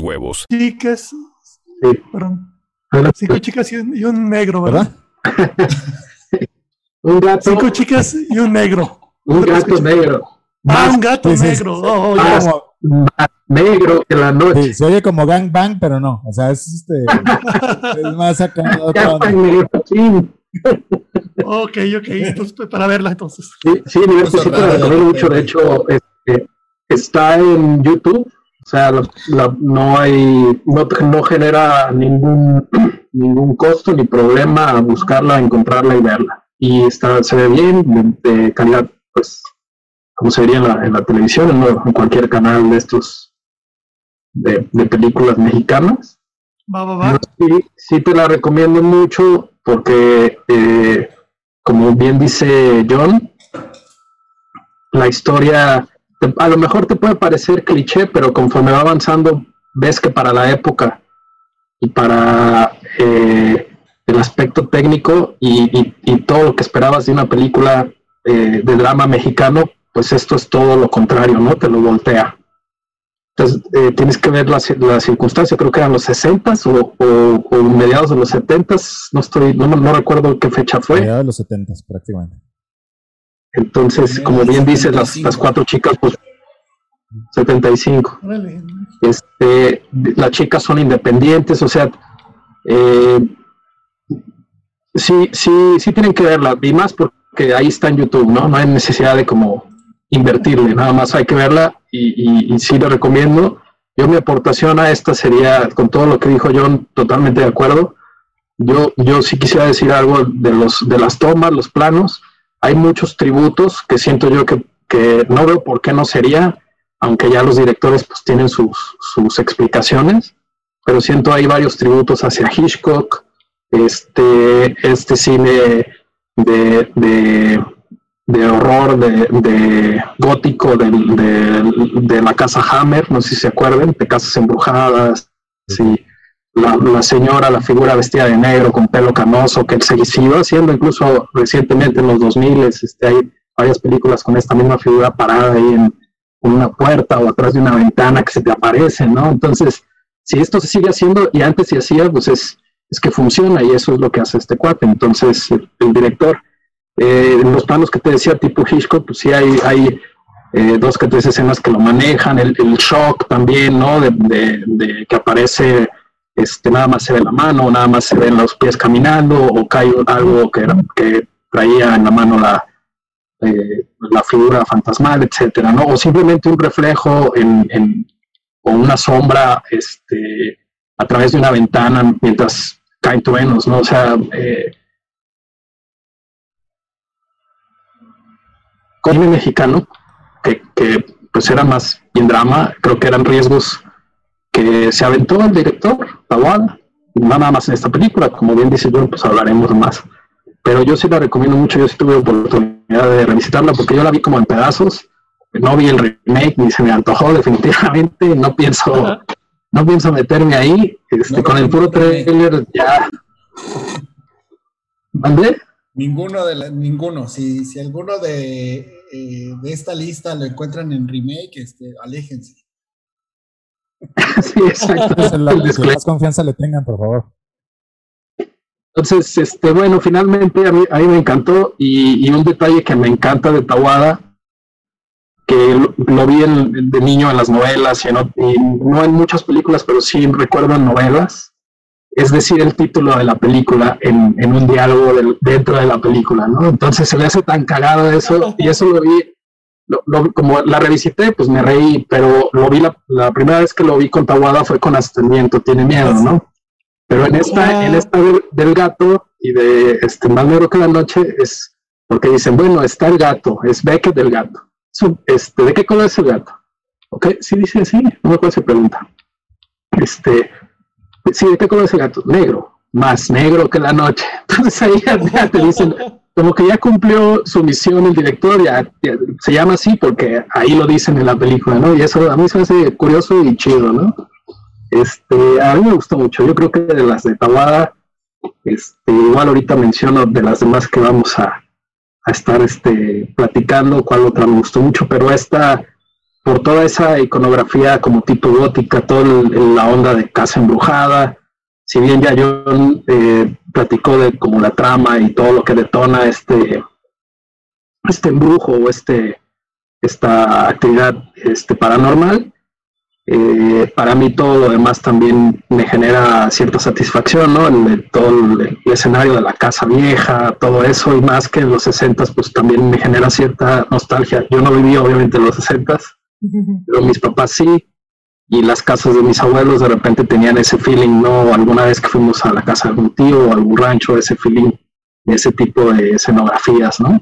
huevos. Chicas. Cinco chicas y un, negro, ¿verdad? un gato. Cinco chicas y un negro. Un gato negro. Ah, un gato negro. Oh, más, negro que la noche. se oye como gang bang, pero no. O sea, es este. es más acá. ok, ok. Entonces, pues, para verla entonces. Sí, sí, mucho. De hecho, este, está en YouTube o sea, no hay, no, no genera ningún, ningún costo ni problema buscarla, encontrarla y verla. Y está, se ve bien, de, calidad pues como se diría en la, televisión, en, cualquier canal de estos de, películas mexicanas. Sí, te la recomiendo mucho porque, eh, como bien dice John, la historia a lo mejor te puede parecer cliché, pero conforme va avanzando, ves que para la época y para eh, el aspecto técnico y, todo lo que esperabas de una película eh, de drama mexicano, pues esto es todo lo contrario, ¿no? Te lo voltea. Entonces, eh, tienes que ver la, circunstancia, creo que eran los 60 o, mediados de los 70 no estoy, no, no recuerdo qué fecha fue. Mediados de los 70 prácticamente. Entonces, como bien dices, las, las cuatro chicas, pues 75. Este, las chicas son independientes, o sea, eh, sí, sí, sí tienen que verla, y más porque ahí está en YouTube, ¿no? No hay necesidad de como invertirle, nada más hay que verla y, y, sí le recomiendo. Yo mi aportación a esta sería, con todo lo que dijo John, totalmente de acuerdo. Yo, yo sí quisiera decir algo de, los, de las tomas, los planos. Hay muchos tributos que siento yo que, no veo por qué no sería aunque ya los directores pues tienen sus, explicaciones, pero siento hay varios tributos hacia Hitchcock, este, este cine de, de, horror, de, gótico de, la casa Hammer, no sé si se acuerdan, de casas embrujadas, sí. La, señora, la figura vestida de negro con pelo canoso, que se siguió haciendo incluso recientemente en los 2000, este, hay varias películas con esta misma figura parada ahí en, una puerta o atrás de una ventana que se te aparece, ¿no? Entonces, si esto se sigue haciendo y antes se hacía, pues es, es que funciona y eso es lo que hace este cuate. Entonces, el, director, eh, en los planos que te decía, tipo Hitchcock, pues sí hay, hay eh, dos que tres escenas que lo manejan, el, shock también, ¿no? De, que aparece, este, nada más se ve la mano, nada más se ven los pies caminando o cae algo que, que traía en la mano la, eh, la figura fantasmal, etcétera, ¿no? O simplemente un reflejo en, o una sombra este, a través de una ventana mientras caen truenos, ¿no? O sea, eh, cine mexicano, que, que, pues era más bien drama, creo que eran riesgos que se aventó el director, Tawada, nada más en esta película, como bien dice yo, pues hablaremos más pero yo sí la recomiendo mucho, yo sí tuve oportunidad de revisitarla porque yo la vi como en pedazos, no vi el remake ni se me antojó definitivamente, no pienso, no pienso meterme ahí, este, con el puro trailer ya. ¿Mandé? Ninguno de ninguno, si, si alguno de, eh, de esta lista lo encuentran en remake, este, aléjense. sí, exacto. la, más confianza le tengan, por favor. Entonces, este, bueno, finalmente a mí, a mí me encantó y, un detalle que me encanta de Tawada, que lo, vi de niño en las novelas y, no en muchas películas, pero sí recuerdo en novelas, es decir, el título de la película en, un diálogo dentro de la película, ¿no? Entonces se le hace tan cagado eso y eso lo vi, como la revisité, pues me reí, pero lo vi la, la primera vez que lo vi con Tawada fue con Ascendimiento, tiene miedo, ¿no? Pero en esta, en esta del, gato y de este más negro que la noche es porque dicen, bueno, está el gato, es Beckett del gato. este, ¿De qué color es el gato? Ok, sí dice así, no me acuerdo si pregunta. Este, sí, ¿de qué color es el gato? Negro, más negro que la noche. Entonces ahí ya, te dicen, como que ya cumplió su misión el director, ya, se llama así porque ahí lo dicen en la película, ¿no? Y eso a mí se me hace curioso y chido, ¿no? Este, a mí me gustó mucho. Yo creo que de las de Tabada, este, igual ahorita menciono de las demás que vamos a, estar este, platicando, cuál otra me gustó mucho, pero esta, por toda esa iconografía como tipo gótica, toda la onda de casa embrujada, si bien ya yo eh, platicó de como la trama y todo lo que detona este, este embrujo o este, esta actividad este, paranormal, eh, para mí todo lo demás también me genera cierta satisfacción, ¿no? El, todo el, escenario de la casa vieja, todo eso, y más que en los 60 pues también me genera cierta nostalgia. Yo no viví obviamente en los 60 pero mis papás sí, y las casas de mis abuelos de repente tenían ese feeling, ¿no? Alguna vez que fuimos a la casa de algún tío o algún rancho, ese feeling, ese tipo de escenografías, ¿no?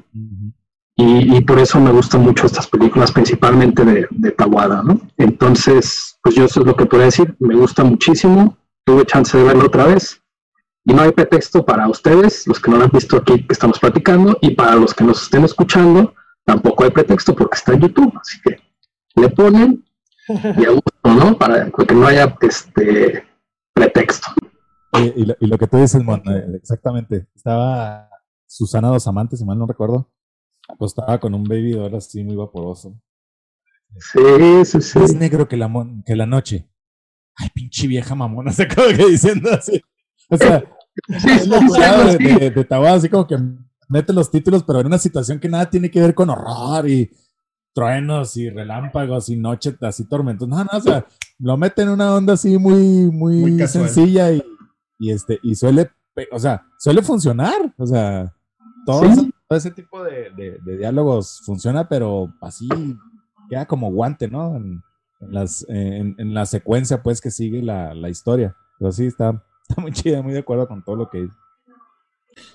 Y, por eso me gustan mucho estas películas, principalmente de, de Tawada, ¿no? Entonces, pues yo eso es lo que podría decir, me gusta muchísimo, tuve chance de verlo otra vez, y no hay pretexto para ustedes, los que no lo han visto aquí que estamos platicando, y para los que nos estén escuchando, tampoco hay pretexto porque está en YouTube, así que le ponen y a gusto, ¿no? Para que no haya este pretexto. Y, lo, que tú dices, Mon, eh, exactamente. Estaba Susana Dos Amantes, si mal no recuerdo, acostada con un baby doll así muy vaporoso. Sí, sí, sí. Es negro que la, que la noche. Ay, pinche vieja mamona, se acaba que diciendo así. O sea, es de, de, así como que mete los títulos, pero en una situación que nada tiene que ver con horror y truenos y relámpagos y noche así tormentos. No, no, o sea, lo mete en una onda así muy, muy, sencilla y, y, este, y suele, o sea, suele funcionar. O sea, todo, ese, tipo de, de, diálogos funciona, pero así queda como guante, ¿no? En, las, en, la secuencia, pues, que sigue la, la historia. Pero sí, está, está muy chida, muy de acuerdo con todo lo que dice.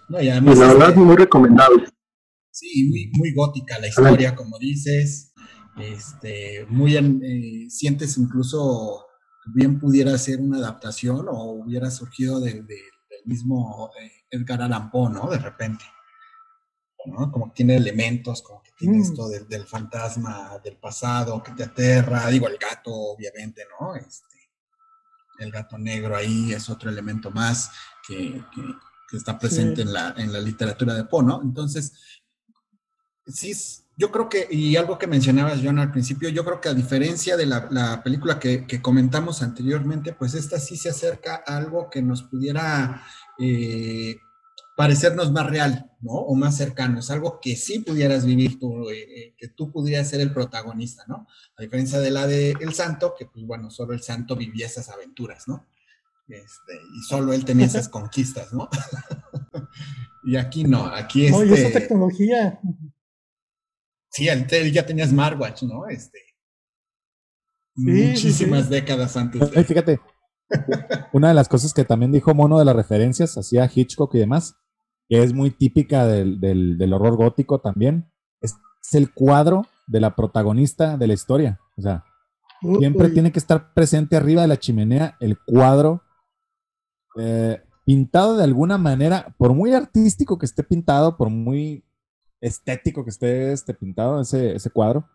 No, y además, la verdad, muy recomendable. Sí, muy, muy gótica la historia, como dices. Este, muy eh, sientes incluso bien pudiera ser una adaptación o hubiera surgido del mismo eh, Edgar Allan Poe, ¿no? De repente. ¿no? Como que tiene elementos, como que tiene mm. esto del, fantasma del pasado que te aterra. Digo, el gato, obviamente, ¿no? Este, el gato negro ahí es otro elemento más que, está presente en, la, en la literatura de Poe, ¿no? Entonces, sí, yo creo que, y algo que mencionabas, John, al principio, yo creo que a diferencia de la, película que, comentamos anteriormente, pues esta sí se acerca a algo que nos pudiera eh, parecernos más real, ¿no? O más cercano. Es algo que sí pudieras vivir tú, eh, eh, que tú pudieras ser el protagonista, ¿no? A diferencia de la de El Santo, que pues bueno, solo el Santo vivía esas aventuras, ¿no? Este, y solo él tenía esas conquistas, ¿no? y aquí no, aquí es. Este, esa tecnología. Sí, él, ya tenía smartwatch, ¿no? Este, muchísimas décadas antes. De... fíjate, una de las cosas que también dijo Mono de las referencias, hacía Hitchcock y demás, que es muy típica del, del, horror gótico también, es, el cuadro de la protagonista de la historia. O sea, siempre tiene que estar presente arriba de la chimenea el cuadro eh, pintado de alguna manera, por muy artístico que esté pintado, por muy estético que esté este, pintado ese, ese cuadro,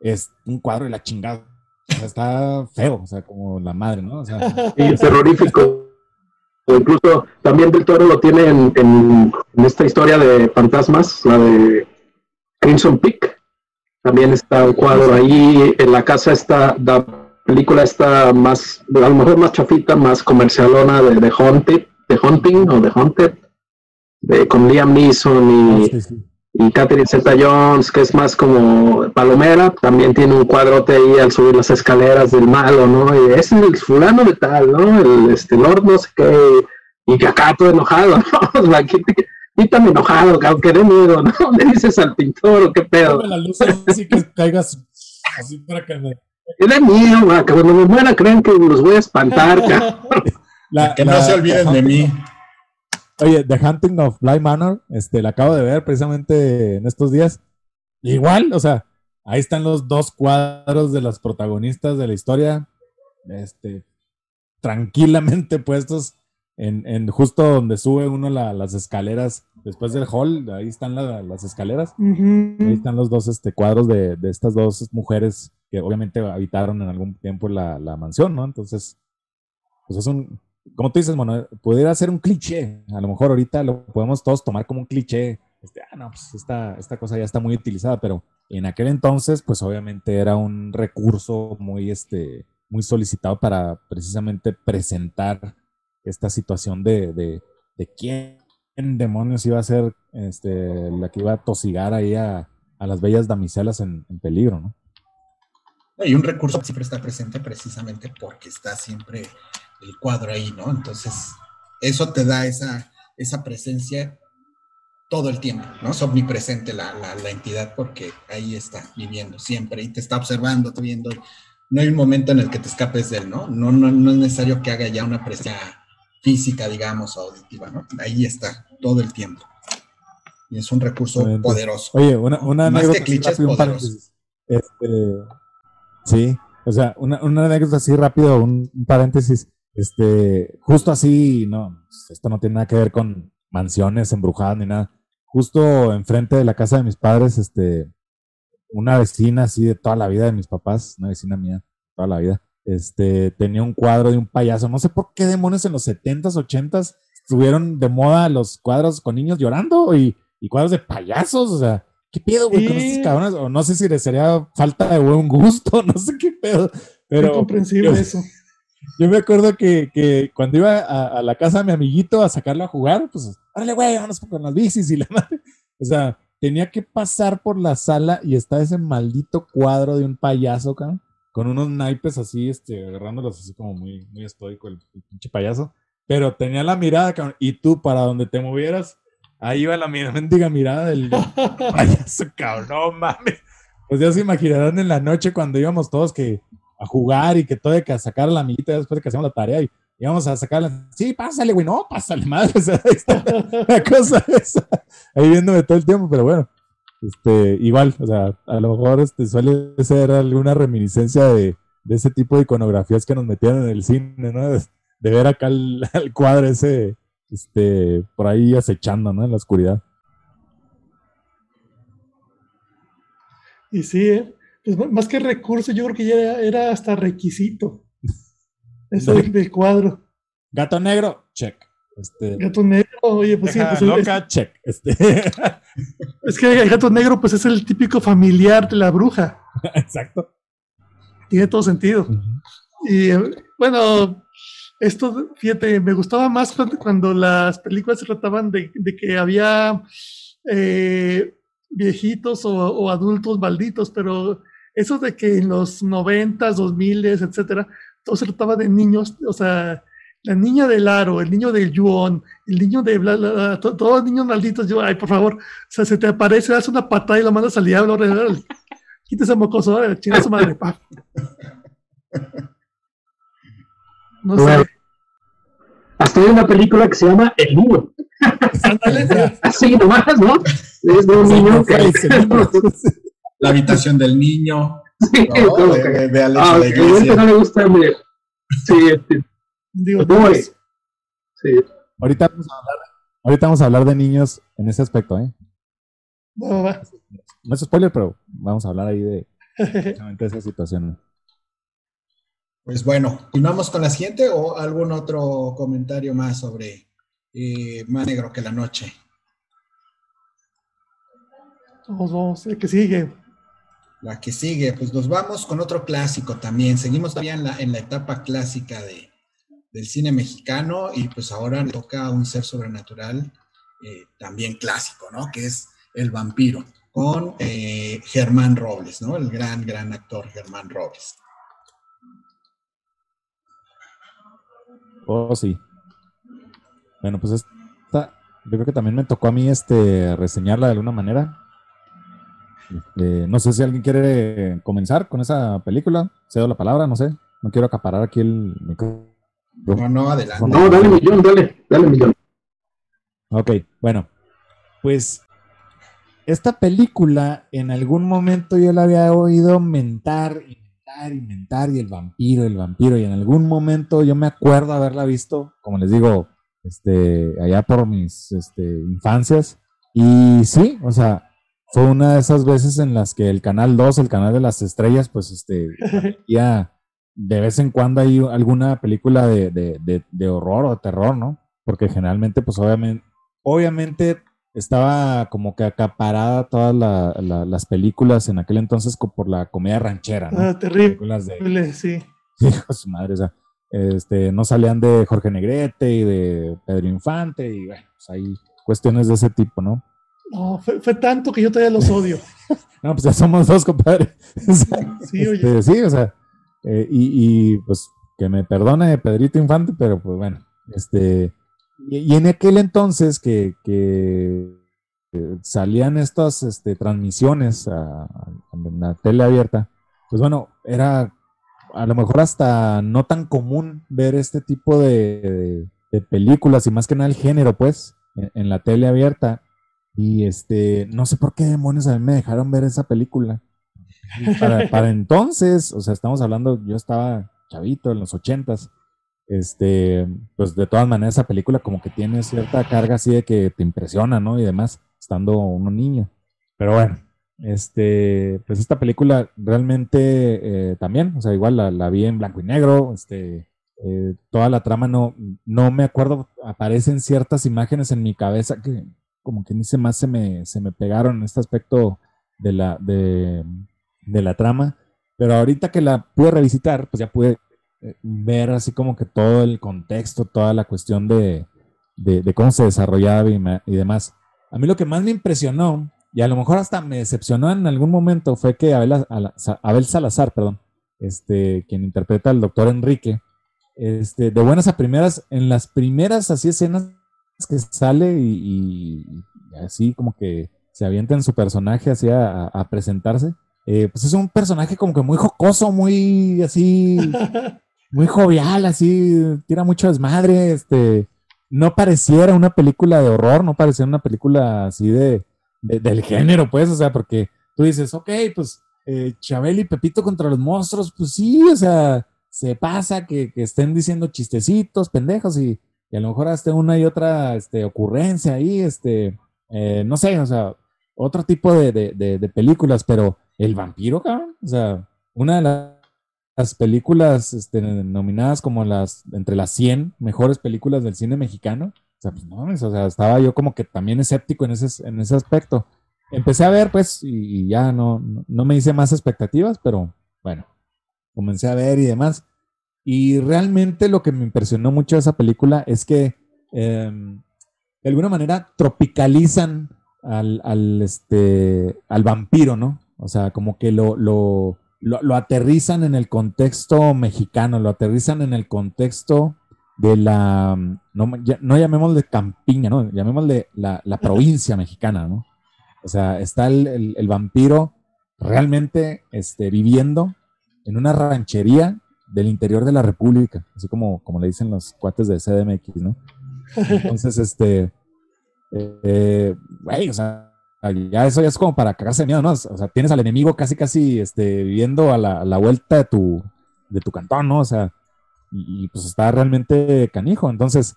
es un cuadro de la chingada. O sea, está feo, o sea, como la madre, ¿no? O sea, y terrorífico. O incluso también Del Toro lo tiene en, en, esta historia de fantasmas, la de Crimson Peak. También está un cuadro ahí. En la casa está, la película está más, a lo mejor más chafita, más comercialona de, de Haunted, de Hunting o de Haunted, de, con Liam Neeson y. Ah, y Catherine Zeta Jones, que es más como palomera, también tiene un cuadrote ahí al subir las escaleras del malo, ¿no? Y ese es el fulano de tal, ¿no? El este Lord no sé qué, y que acá todo enojado, ¿no? Sea, quítame enojado, aunque dé miedo, ¿no? Le dices al pintor o qué pedo. La luz así que caigas así para que me... miedo, que cuando me muera creen que los voy a espantar, que no se olviden de mí. Oye, The Hunting of Bly Manor, este, la acabo de ver precisamente en estos días. Igual, o sea, ahí están los dos cuadros de las protagonistas de la historia, este, tranquilamente puestos en, en justo donde sube uno las escaleras después del hall, ahí están las escaleras. Ahí están los dos este, cuadros de, de, estas dos mujeres que obviamente habitaron en algún tiempo la, la mansión, ¿no? Entonces, pues es un, como tú dices, bueno, pudiera ser un cliché. A lo mejor ahorita lo podemos todos tomar como un cliché. Este, ah, no, pues esta, esta cosa ya está muy utilizada, pero en aquel entonces, pues obviamente era un recurso muy, este, muy solicitado para precisamente presentar esta situación de, de, de quién demonios iba a ser este, la que iba a tosigar ahí a, a las bellas damiselas en, en peligro, ¿no? Y un recurso que siempre está presente precisamente porque está siempre el cuadro ahí, ¿no? Entonces, eso te da esa, esa presencia todo el tiempo, ¿no? Es omnipresente la, la, entidad porque ahí está viviendo siempre y te está observando, te viendo. No hay un momento en el que te escapes de él, ¿no? No, no, no es necesario que haga ya una presencia física, digamos, auditiva, ¿no? Ahí está, todo el tiempo. Y es un recurso poderoso. Oye, una, una Más. Que rápido, este, sí, o sea, una, una, anécdota así rápido, un, paréntesis. Este, justo así, no, esto no tiene nada que ver con mansiones embrujadas ni nada. Justo enfrente de la casa de mis padres, este, una vecina así de toda la vida de mis papás, una vecina mía, toda la vida, este, tenía un cuadro de un payaso. No sé por qué demonios en los 70s, 80s estuvieron de moda los cuadros con niños llorando y, cuadros de payasos. O sea, ¿qué pedo, güey, con estos cabrones? O no sé si les sería falta de buen gusto, no sé qué pedo. Pero. Es comprensible eso. Yo me acuerdo que, cuando iba a, la casa de mi amiguito a sacarlo a jugar, pues, órale, güey, vamos con las bicis y la madre. O sea, tenía que pasar por la sala y está ese maldito cuadro de un payaso, cabrón con unos naipes así, este, agarrándolos así como muy, muy estoico el, pinche payaso. Pero tenía la mirada, cabrón, y tú para donde te movieras, ahí iba la mendiga mirada del payaso, cabrón, no mames. Pues ya se imaginarán en la noche cuando íbamos todos que a jugar y que todo de que sacar a la amiguita después de que hacíamos la tarea y íbamos a sacarla. Sí, pásale, güey, no, pásale, madre. O sea, ahí está la cosa esa. Ahí viéndome todo el tiempo, pero bueno, este, igual, o sea, a lo mejor este, suele ser alguna reminiscencia de, ese tipo de iconografías que nos metían en el cine, ¿no? De, ver acá el, cuadro ese, este, por ahí acechando, ¿no? En la oscuridad. Y sí, ¿eh? pues más que recurso, yo creo que ya era, hasta requisito. Eso del cuadro. Gato negro, check. Este, gato negro, oye, pues sí. Pues loca, check. Este. Es que el gato negro, pues es el típico familiar de la bruja. Exacto. Tiene todo sentido. Y bueno, esto, fíjate, me gustaba más cuando, las películas se trataban de, que había eh, viejitos o, adultos malditos, pero eso de que en los noventas, dos miles, etcétera, todo se trataba de niños, o sea, la niña del aro, el niño del yuon, el niño de bla, bla, todos los niños malditos, yo, ay, por favor, o sea, se te aparece, das una patada y lo mandas al diablo, quita ese mocoso, la chinga su madre, pa. No sé. Hasta hay una película que se llama El Niño. Así nomás, ¿no? Es de un niño que... La habitación del niño. Sí, no, todo, de, de, ah, de no le gusta, sí, este, Digo, pues, sí. Ahorita vamos, a hablar, ahorita vamos a hablar de niños en ese aspecto, ¿eh? No, no es spoiler, pero vamos a hablar ahí de, de esa situación. Pues bueno, ¿continuamos con la siguiente o algún otro comentario más sobre eh, Más Negro que la Noche? Vamos, vamos, el que sigue. La que sigue, pues nos vamos con otro clásico también. Seguimos todavía en la, en la etapa clásica de, del cine mexicano y pues ahora le toca a un ser sobrenatural eh, también clásico, ¿no? Que es el vampiro, con eh, Germán Robles, ¿no? El gran, gran actor Germán Robles. Oh, sí. Bueno, pues esta, yo creo que también me tocó a mí este reseñarla de alguna manera. Este, no sé si alguien quiere comenzar con esa película. Cedo la palabra, no sé. No quiero acaparar aquí el micrófono. No, no, adelante. No, dale millón, dale, dale millón. Ok, bueno, pues esta película en algún momento yo la había oído mentar, inventar, inventar, y el vampiro, el vampiro, y en algún momento yo me acuerdo haberla visto, como les digo, este, allá por mis este, infancias, y sí, o sea, fue una de esas veces en las que el Canal 2, el Canal de las Estrellas, pues este, ya de vez en cuando hay alguna película de, de, de, horror o de terror, ¿no? Porque generalmente, pues obviamente, obviamente estaba como que acaparada todas las películas en aquel entonces por la comedia ranchera, ¿no? Ah, terrible, de, sí. Hijos madre, o sea, este, no salían de Jorge Negrete y de Pedro Infante y bueno, pues hay cuestiones de ese tipo, ¿no? No, fue, tanto que yo todavía los odio. no, pues ya somos dos, compadre. sí, oye. Este, sí, o sea, eh, y, pues que me perdone Pedrito Infante, pero pues bueno, este, y, en aquel entonces que, salían estas este, transmisiones a, la tele abierta, pues bueno, era a lo mejor hasta no tan común ver este tipo de, películas y más que nada el género, pues, en, la tele abierta. Y este, no sé por qué demonios a mí me dejaron ver esa película. Para entonces, o sea, estamos hablando, yo estaba chavito en los ochentas, este, pues de todas maneras esa película como que tiene cierta carga así de que te impresiona, ¿no? Y demás, estando uno niño. Pero bueno, este, pues esta película realmente eh, también, o sea, igual la, vi en blanco y negro, este, eh, toda la trama no, no me acuerdo, aparecen ciertas imágenes en mi cabeza que como que ni se más se me, se me pegaron en este aspecto de la, de, de la trama, pero ahorita que la pude revisitar, pues ya pude ver así como que todo el contexto, toda la cuestión de, cómo se desarrollaba y, demás. A mí lo que más me impresionó, y a lo mejor hasta me decepcionó en algún momento, fue que Abel, Abel Salazar, perdón, este, quien interpreta al doctor Enrique, este, de buenas a primeras, en las primeras así escenas que sale y, así como que se avienta en su personaje así a, a presentarse, eh, pues es un personaje como que muy jocoso, muy así, muy jovial, así, tira mucho desmadre, este, no pareciera una película de horror, no pareciera una película así de, del género, pues, o sea, porque tú dices, ok, pues, eh, Chabel y Pepito contra los monstruos, pues sí, o sea, se pasa que, estén diciendo chistecitos, pendejos, y, a lo mejor hasta una y otra este, ocurrencia ahí, este, eh, no sé, o sea, otro tipo de, de películas, pero el vampiro, cabrón, o sea, una de las las películas este, nominadas como las entre las 100 mejores películas del cine mexicano. O sea, pues no, o sea, estaba yo como que también escéptico en ese, en ese aspecto. Empecé a ver, pues, y, ya no, no, me hice más expectativas, pero bueno, comencé a ver y demás. Y realmente lo que me impresionó mucho de esa película es que em, de alguna manera tropicalizan al, al, este, al vampiro, ¿no? O sea, como que lo, lo, lo, aterrizan en el contexto mexicano, lo aterrizan en el contexto de la, no, no llamémosle campiña, ¿no? llamémosle la, la provincia mexicana, ¿no? O sea, está el, el, vampiro realmente este, viviendo en una ranchería del interior de la República, así como, como le dicen los cuates de CDMX, ¿no? Entonces, este, eh, güey, o sea, ya eso ya es como para cagarse de miedo, ¿no? O sea, tienes al enemigo casi, casi este, viviendo a la, vuelta de tu, de tu cantón, ¿no? O sea, y, pues está realmente canijo. Entonces,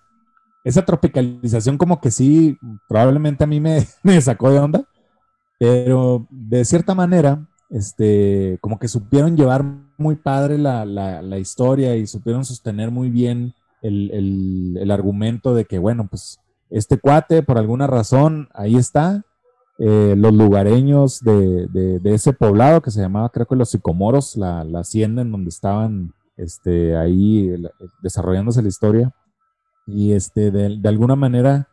esa tropicalización como que sí, probablemente a mí me, me sacó de onda, pero de cierta manera, este, como que supieron llevar muy padre la, la, historia y supieron sostener muy bien el, el, el argumento de que, bueno, pues este cuate por alguna razón ahí está, eh, los lugareños de, ese poblado que se llamaba, creo que los Sicomoros, la, hacienda en donde estaban este, ahí desarrollándose la historia. Y este, de, alguna manera,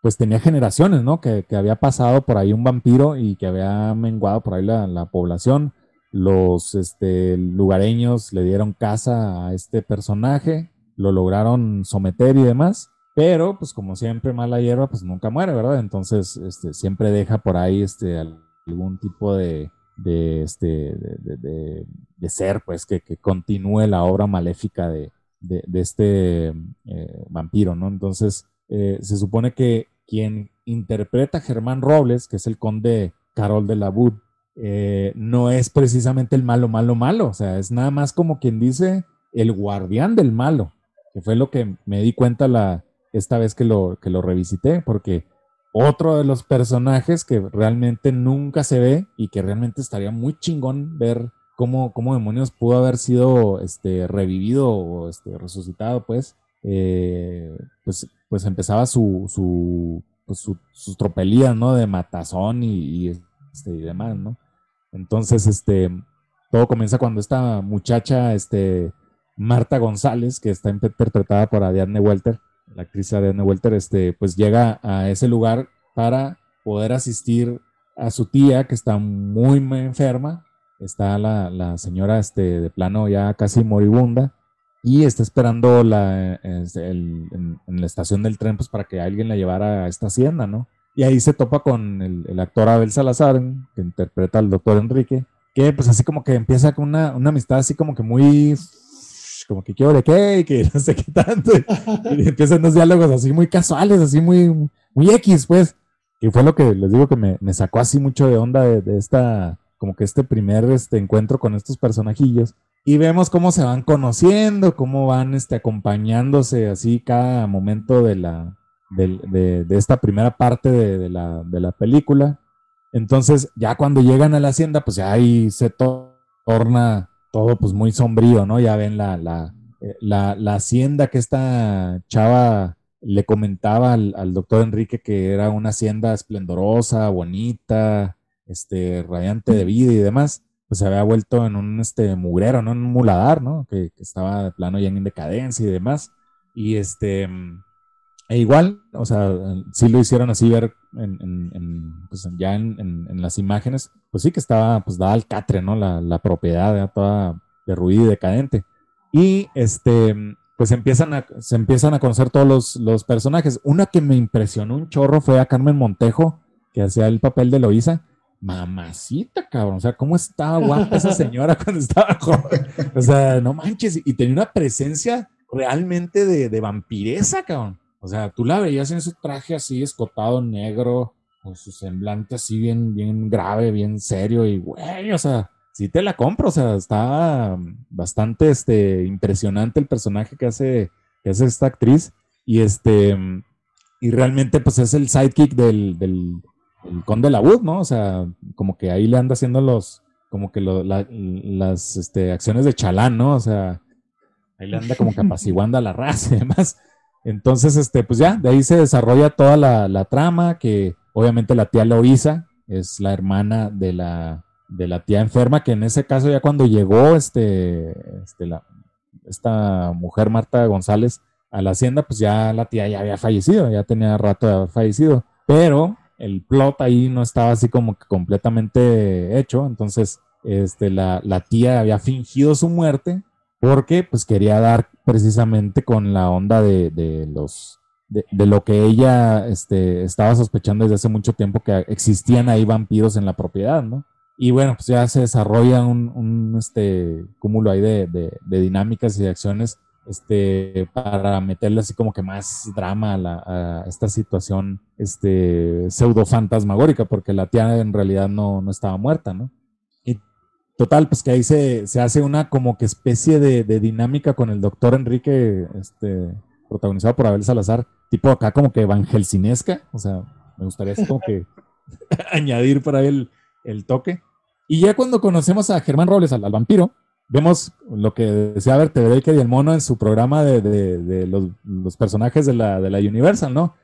pues tenía generaciones, ¿no? Que, que, había pasado por ahí un vampiro y que había menguado por ahí la, la población. Los este, lugareños le dieron casa a este personaje, lo lograron someter y demás. Pero, pues como siempre, mala hierba, pues nunca muere, ¿verdad? Entonces, este, siempre deja por ahí este, algún tipo de, de, este, de, de, ser, pues, que, continúe la obra maléfica de, este eh, vampiro, ¿no? Entonces, eh, se supone que quien interpreta a Germán Robles, que es el conde Carol de la Bud, eh, no es precisamente el malo, malo, malo, o sea, es nada más como quien dice el guardián del malo, que fue lo que me di cuenta la, esta vez que lo, que lo revisité, porque otro de los personajes que realmente nunca se ve y que realmente estaría muy chingón ver cómo, cómo demonios pudo haber sido este, revivido o este, resucitado, pues, eh, pues, pues empezaba su, su, pues su, sus tropelías, ¿no? De matazón y, este, y demás, ¿no? Entonces, este, todo comienza cuando esta muchacha, este, Marta González, que está interpretada por Ariadne Welter, la actriz Ariana Welter, este, pues llega a ese lugar para poder asistir a su tía que está muy, enferma. Está la, la, señora este, de plano ya casi moribunda y está esperando la, este, en, la estación del tren pues, para que alguien la llevara a esta hacienda, ¿no? Y ahí se topa con el, el actor Abel Salazar, que interpreta al doctor Enrique, que pues así como que empieza con una, una amistad así como que muy como que quiero de qué, y que no sé qué tanto. Y empiezan unos diálogos así muy casuales, así muy, muy X, pues. que fue lo que les digo que me, me sacó así mucho de onda de, de, esta, como que este primer este, encuentro con estos personajillos. Y vemos cómo se van conociendo, cómo van este, acompañándose así cada momento de, la, de, de, de esta primera parte de, la, de la película. Entonces, ya cuando llegan a la hacienda, pues ya ahí se torna todo pues muy sombrío, ¿no? Ya ven la, la, la, la hacienda que esta chava le comentaba al, al, doctor Enrique que era una hacienda esplendorosa, bonita, este, radiante de vida y demás, pues se había vuelto en un este, mugrero, ¿no? En un muladar, ¿no? Que, que estaba de plano ya en decadencia y demás. Y este, e igual, o sea, sí lo hicieron así ver pues ya en, las imágenes, pues sí que estaba pues dada al catre, ¿no? La, propiedad ya toda derruida y decadente. Y este, pues empiezan a, se empiezan a conocer todos los, los, personajes. Una que me impresionó un chorro fue a Carmen Montejo, que hacía el papel de Loisa. Mamacita, cabrón. O sea, ¿cómo estaba guapa esa señora cuando estaba joven? O sea, no manches. Y tenía una presencia realmente de, de vampiresa, cabrón. O sea, tú la veías en su traje así, escotado negro, con su semblante así bien, bien grave, bien serio, y güey, o sea, sí te la compro, o sea, está bastante este, impresionante el personaje que hace, que hace esta actriz, y este, y realmente pues es el sidekick del, del, del Conde Lawood, ¿no? O sea, como que ahí le anda haciendo los, como que lo, la, las este, acciones de chalán, ¿no? O sea, ahí le anda como que apaciguando a la raza y demás. Entonces, este, pues ya, de ahí se desarrolla toda la, trama, que obviamente la tía Loisa es la hermana de la, de la tía enferma, que en ese caso ya cuando llegó este, este la, esta mujer Marta González a la hacienda, pues ya la tía ya había fallecido, ya tenía rato de haber fallecido, pero el plot ahí no estaba así como que completamente hecho, entonces este, la, la tía había fingido su muerte porque pues quería dar precisamente con la onda de, de los de, de, lo que ella este, estaba sospechando desde hace mucho tiempo que existían ahí vampiros en la propiedad, ¿no? Y bueno, pues ya se desarrolla un, este, cúmulo ahí de, de, de, dinámicas y de acciones este, para meterle así como que más drama a, la, a esta situación este, pseudo fantasmagórica, porque la tía en realidad no, no estaba muerta, ¿no? Total, pues que ahí se, se hace una como que especie de, de, dinámica con el doctor Enrique, este, protagonizado por Abel Salazar, tipo acá como que evangelcinesca, o sea, me gustaría como que añadir para él el toque. Y ya cuando conocemos a Germán Robles, al, al vampiro, vemos lo que decía Berte Baker y el mono en su programa de, de, los, personajes de la, de la Universal, ¿no?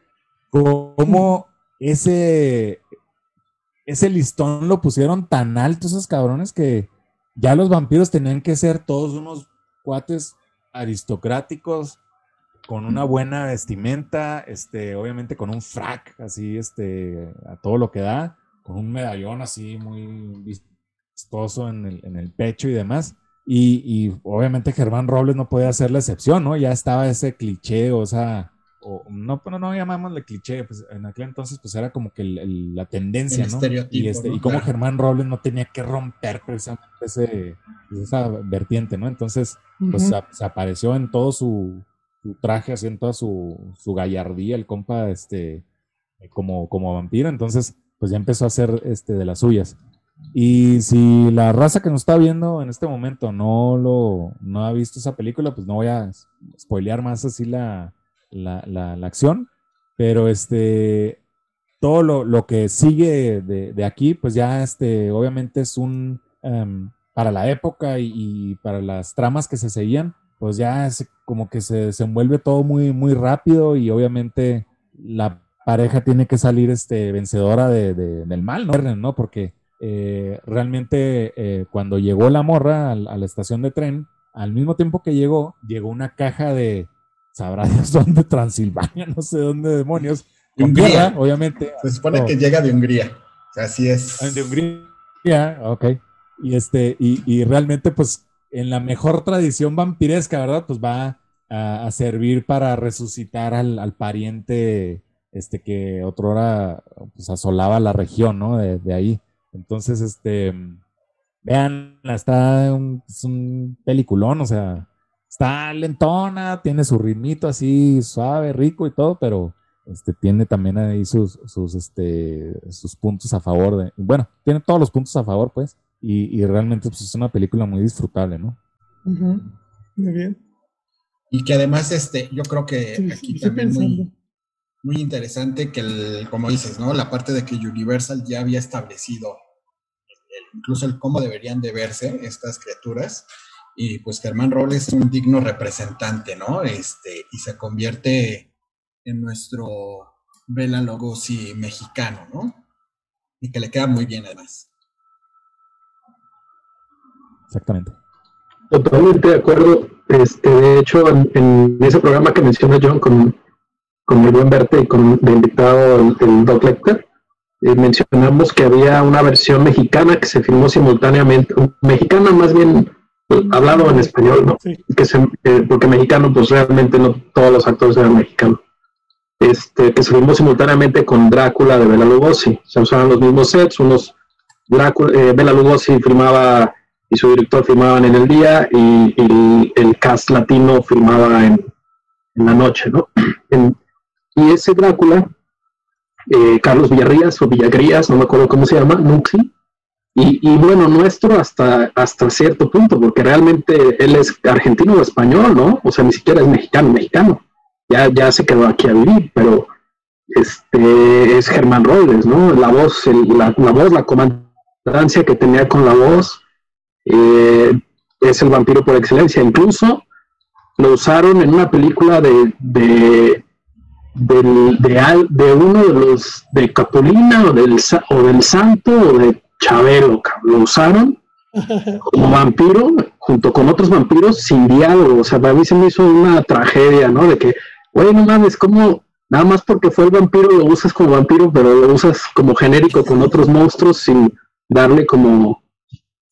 Como ese, ese listón lo pusieron tan alto esos cabrones que ya los vampiros tenían que ser todos unos cuates aristocráticos con una buena vestimenta, este, obviamente con un frac así, este, a todo lo que da, con un medallón así muy vistoso en el, en el pecho y demás. Y, y, obviamente Germán Robles no podía ser la excepción, ¿no? Ya estaba ese cliché, o sea, o no, no, no llamámosle cliché, pues en aquel entonces pues era como que el, el, la tendencia, el ¿no? Estereotipo, y, este, ¿no? y como Claro. Germán Robles no tenía que romper precisamente ese, esa vertiente, ¿no? Entonces, pues se, se apareció en todo su, su traje, así en toda su, su gallardía, el compa, este, como, como vampiro, entonces, pues ya empezó a hacer este, de las suyas. Y si la raza que nos está viendo en este momento no lo no ha visto esa película, pues no voy a spoilear más así la, la, la, acción, pero este todo lo, lo que sigue de, de, aquí, pues ya este, obviamente es un um, para la época y, para las tramas que se seguían, pues ya es como que se desenvuelve todo muy, muy rápido y obviamente la pareja tiene que salir este, vencedora de, de, del mal, ¿no? ¿no? Porque eh, realmente eh, cuando llegó la morra a, la estación de tren, al mismo tiempo que llegó, llegó una caja de, sabrá Dios dónde, Transilvania, no sé dónde demonios, de Hungría, tierra, obviamente. Se supone no. que llega de Hungría, así es. Ah, De Hungría, ok. Y, este, y, y, realmente, pues, en la mejor tradición vampiresca, ¿verdad? Pues va a, a servir para resucitar al, al, pariente este, que otrora pues, asolaba la región, ¿no? De, de ahí. Entonces, este, vean, está un, es un peliculón, o sea, está lentona, tiene su ritmito así suave, rico y todo, pero este, tiene también ahí sus, sus, este, sus puntos a favor. De, bueno, tiene todos los puntos a favor, pues, y, realmente pues, es una película muy disfrutable, ¿no? Muy bien. Y que además, este, yo creo que aquí también muy, muy, interesante que, el, como dices, ¿no? La parte de que Universal ya había establecido incluso el cómo deberían de verse estas criaturas. Y pues Germán Robles es un digno representante, ¿no? Este, y se convierte en nuestro Bela Lugosi mexicano, ¿no? Y que le queda muy bien además. Exactamente. Totalmente de acuerdo. Este, de hecho, en, ese programa que menciona John con, con el buen verte y con el invitado el, Doc Lecter, eh, mencionamos que había una versión mexicana que se filmó simultáneamente, mexicana más bien hablado en español, ¿no? Que se, eh, porque mexicano, pues realmente no todos los actores eran mexicanos. Este, que se filmó simultáneamente con Drácula de Bela Lugosi. Se usaban los mismos sets, unos Drácula, eh, Bela Lugosi filmaba y su director filmaban en el día y, el cast latino filmaba en, la noche, ¿no? y ese Drácula, eh, Carlos Villarrías o Villagrías, no me acuerdo cómo se llama, Nuxi, y, bueno, nuestro hasta, hasta cierto punto, porque realmente él es argentino o español, ¿no? O sea, ni siquiera es mexicano, mexicano. Ya, ya se quedó aquí a vivir, pero este es Germán Robles, ¿no? La voz, la, la voz, la comandancia que tenía con la voz, eh, es el vampiro por excelencia. Incluso lo usaron en una película de, de, de, uno de los de Capulina o del, o del Santo o de Chabelo. Lo usaron como vampiro junto con otros vampiros sin diálogo. O sea, para mí se me hizo una tragedia, ¿no? De que, oye, no mames, como nada más porque fue el vampiro lo usas como vampiro, pero lo usas como genérico con otros monstruos sin darle como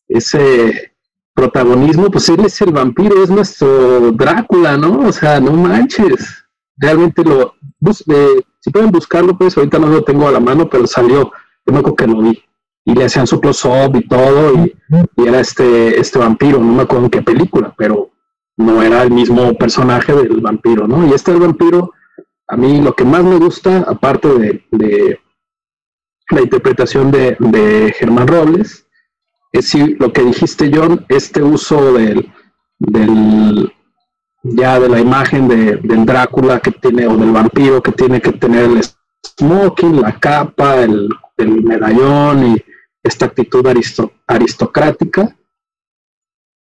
ese protagonismo, pues él es el vampiro, es nuestro Drácula, ¿no? O sea, no manches. Realmente lo, eh, si pueden buscarlo, pues ahorita no lo tengo a la mano, pero salió, yo me acuerdo que lo vi. Y le hacían su close-up y todo, y, era este, este vampiro, no me acuerdo en qué película, pero no era el mismo personaje del vampiro, ¿no? Y este el vampiro, a mí lo que más me gusta, aparte de, la interpretación de, de Germán Robles, es si lo que dijiste, John, este uso del, del ya de la imagen de, del Drácula que tiene, o del vampiro que tiene que tener el smoking, la capa, el, medallón y esta actitud aristocrática.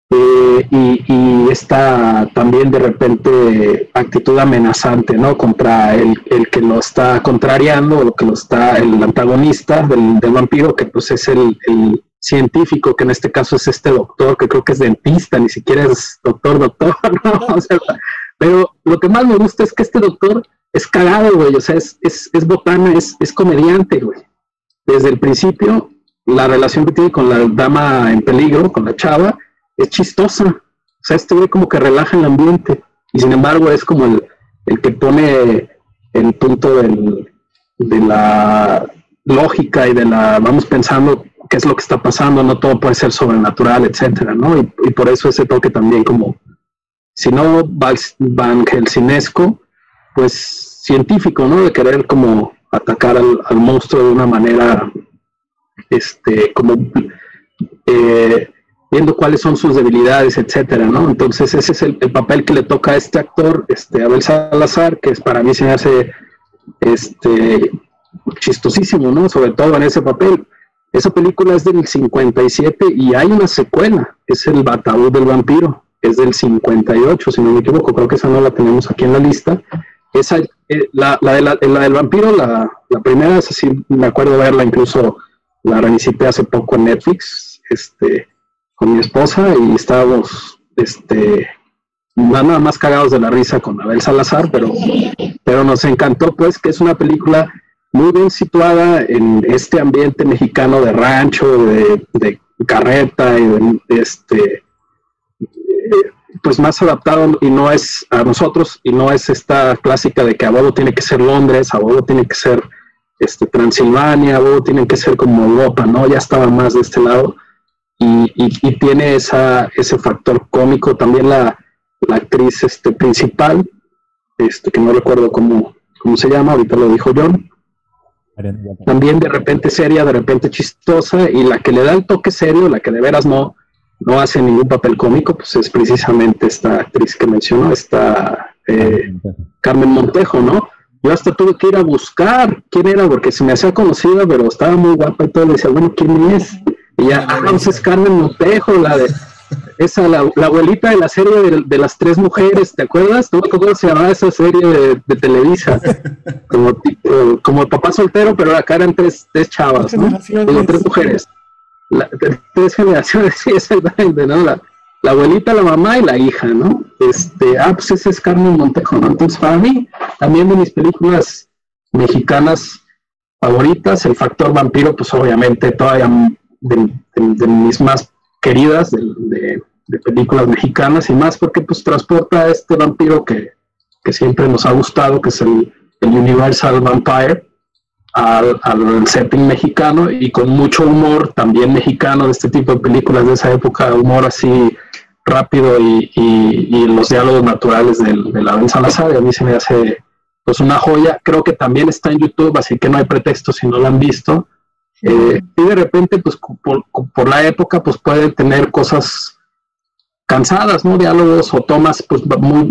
Eh, y, y, esta también de repente actitud amenazante, ¿no? Contra el, el, que lo está contrariando, lo que lo está, el antagonista del, del vampiro, que pues es el, el, científico, que en este caso es este doctor, que creo que es dentista, ni siquiera es doctor, doctor, ¿no? pero lo que más me gusta es que este doctor es cagado, güey, o sea, es, es, es botana, es, es comediante, güey. Desde el principio, la relación que tiene con la dama en peligro, con la chava, es chistosa. O sea, este güey como que relaja el ambiente. Y sin embargo es como el, el que pone el punto de la lógica y de la, vamos pensando qué es lo que está pasando, no todo puede ser sobrenatural, etcétera, ¿no? Y, por eso ese toque también como, si no Van Helsinesco, pues científico, ¿no? De querer como atacar al, monstruo de una manera, este, como eh, viendo cuáles son sus debilidades, etcétera, ¿no? Entonces ese es el, papel que le toca a este actor, este Abel Salazar, que es para mí se me hace este chistosísimo, ¿no? Sobre todo en ese papel. Esa película es del 57 y hay una secuela, es El Bataúd del Vampiro, es del 58, si no me equivoco, creo que esa no la tenemos aquí en la lista. Esa, eh, la, la, de la, del vampiro, la, la primera, es así, me acuerdo verla, incluso la revisité hace poco en Netflix, este, con mi esposa y estábamos, este, nada más cagados de la risa con Abel Salazar, pero, pero nos encantó pues que es una película muy bien situada en este ambiente mexicano de rancho, de, carreta y de, este pues más adaptado y no es a nosotros y no es esta clásica de que a tiene que ser Londres, a tiene que ser este Transilvania, a tiene que ser como Europa, ¿no? Ya estaba más de este lado y, y, tiene esa, ese factor cómico también la, la actriz este, principal, este, que no recuerdo cómo, ¿cómo se llama? Ahorita lo dijo John. También de repente seria, de repente chistosa, y la que le da el toque serio, la que de veras no, no hace ningún papel cómico, pues es precisamente esta actriz que mencionó, esta eh, Carmen Montejo, ¿no? Yo hasta tuve que ir a buscar quién era, porque se me hacía conocida, pero estaba muy guapa y todo. Le decía, bueno, ¿quién es? Y ya, ah, entonces Carmen Montejo, la de esa, la, abuelita de la serie de, las tres mujeres, ¿te acuerdas? ¿Tú cómo se llamaba esa serie de, Televisa? Como, como papá soltero, pero acá eran tres, tres chavas, ¿no? tres mujeres. tres generaciones, sí, exactamente, ¿no? La, la abuelita, la mamá y la hija, ¿no? Este, ah, pues ese es Carmen Montejo, ¿no? Entonces, para mí, también de mis películas mexicanas favoritas, el factor vampiro, pues obviamente todavía de, mis más queridas de, películas mexicanas y más porque pues transporta a este vampiro que, siempre nos ha gustado, que es el, Universal Vampire, al, al, setting mexicano y con mucho humor también mexicano de este tipo de películas de esa época, humor así rápido y, y, los diálogos naturales del, de la Ben Salazar, y a mí se me hace pues una joya. Creo que también está en YouTube, así que no hay pretexto si no lo han visto. Eh, y de repente, pues por, por, la época, pues puede tener cosas cansadas, ¿no? Diálogos o tomas pues muy,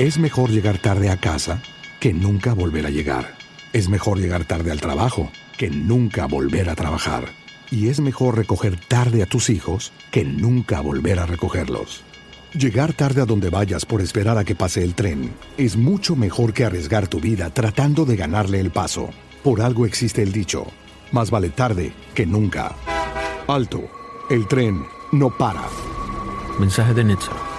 Es mejor llegar tarde a casa que nunca volver a llegar. Es mejor llegar tarde al trabajo que nunca volver a trabajar. Y es mejor recoger tarde a tus hijos que nunca volver a recogerlos. Llegar tarde a donde vayas por esperar a que pase el tren es mucho mejor que arriesgar tu vida tratando de ganarle el paso. Por algo existe el dicho, más vale tarde que nunca. Alto, el tren no para. Mensaje de Netza.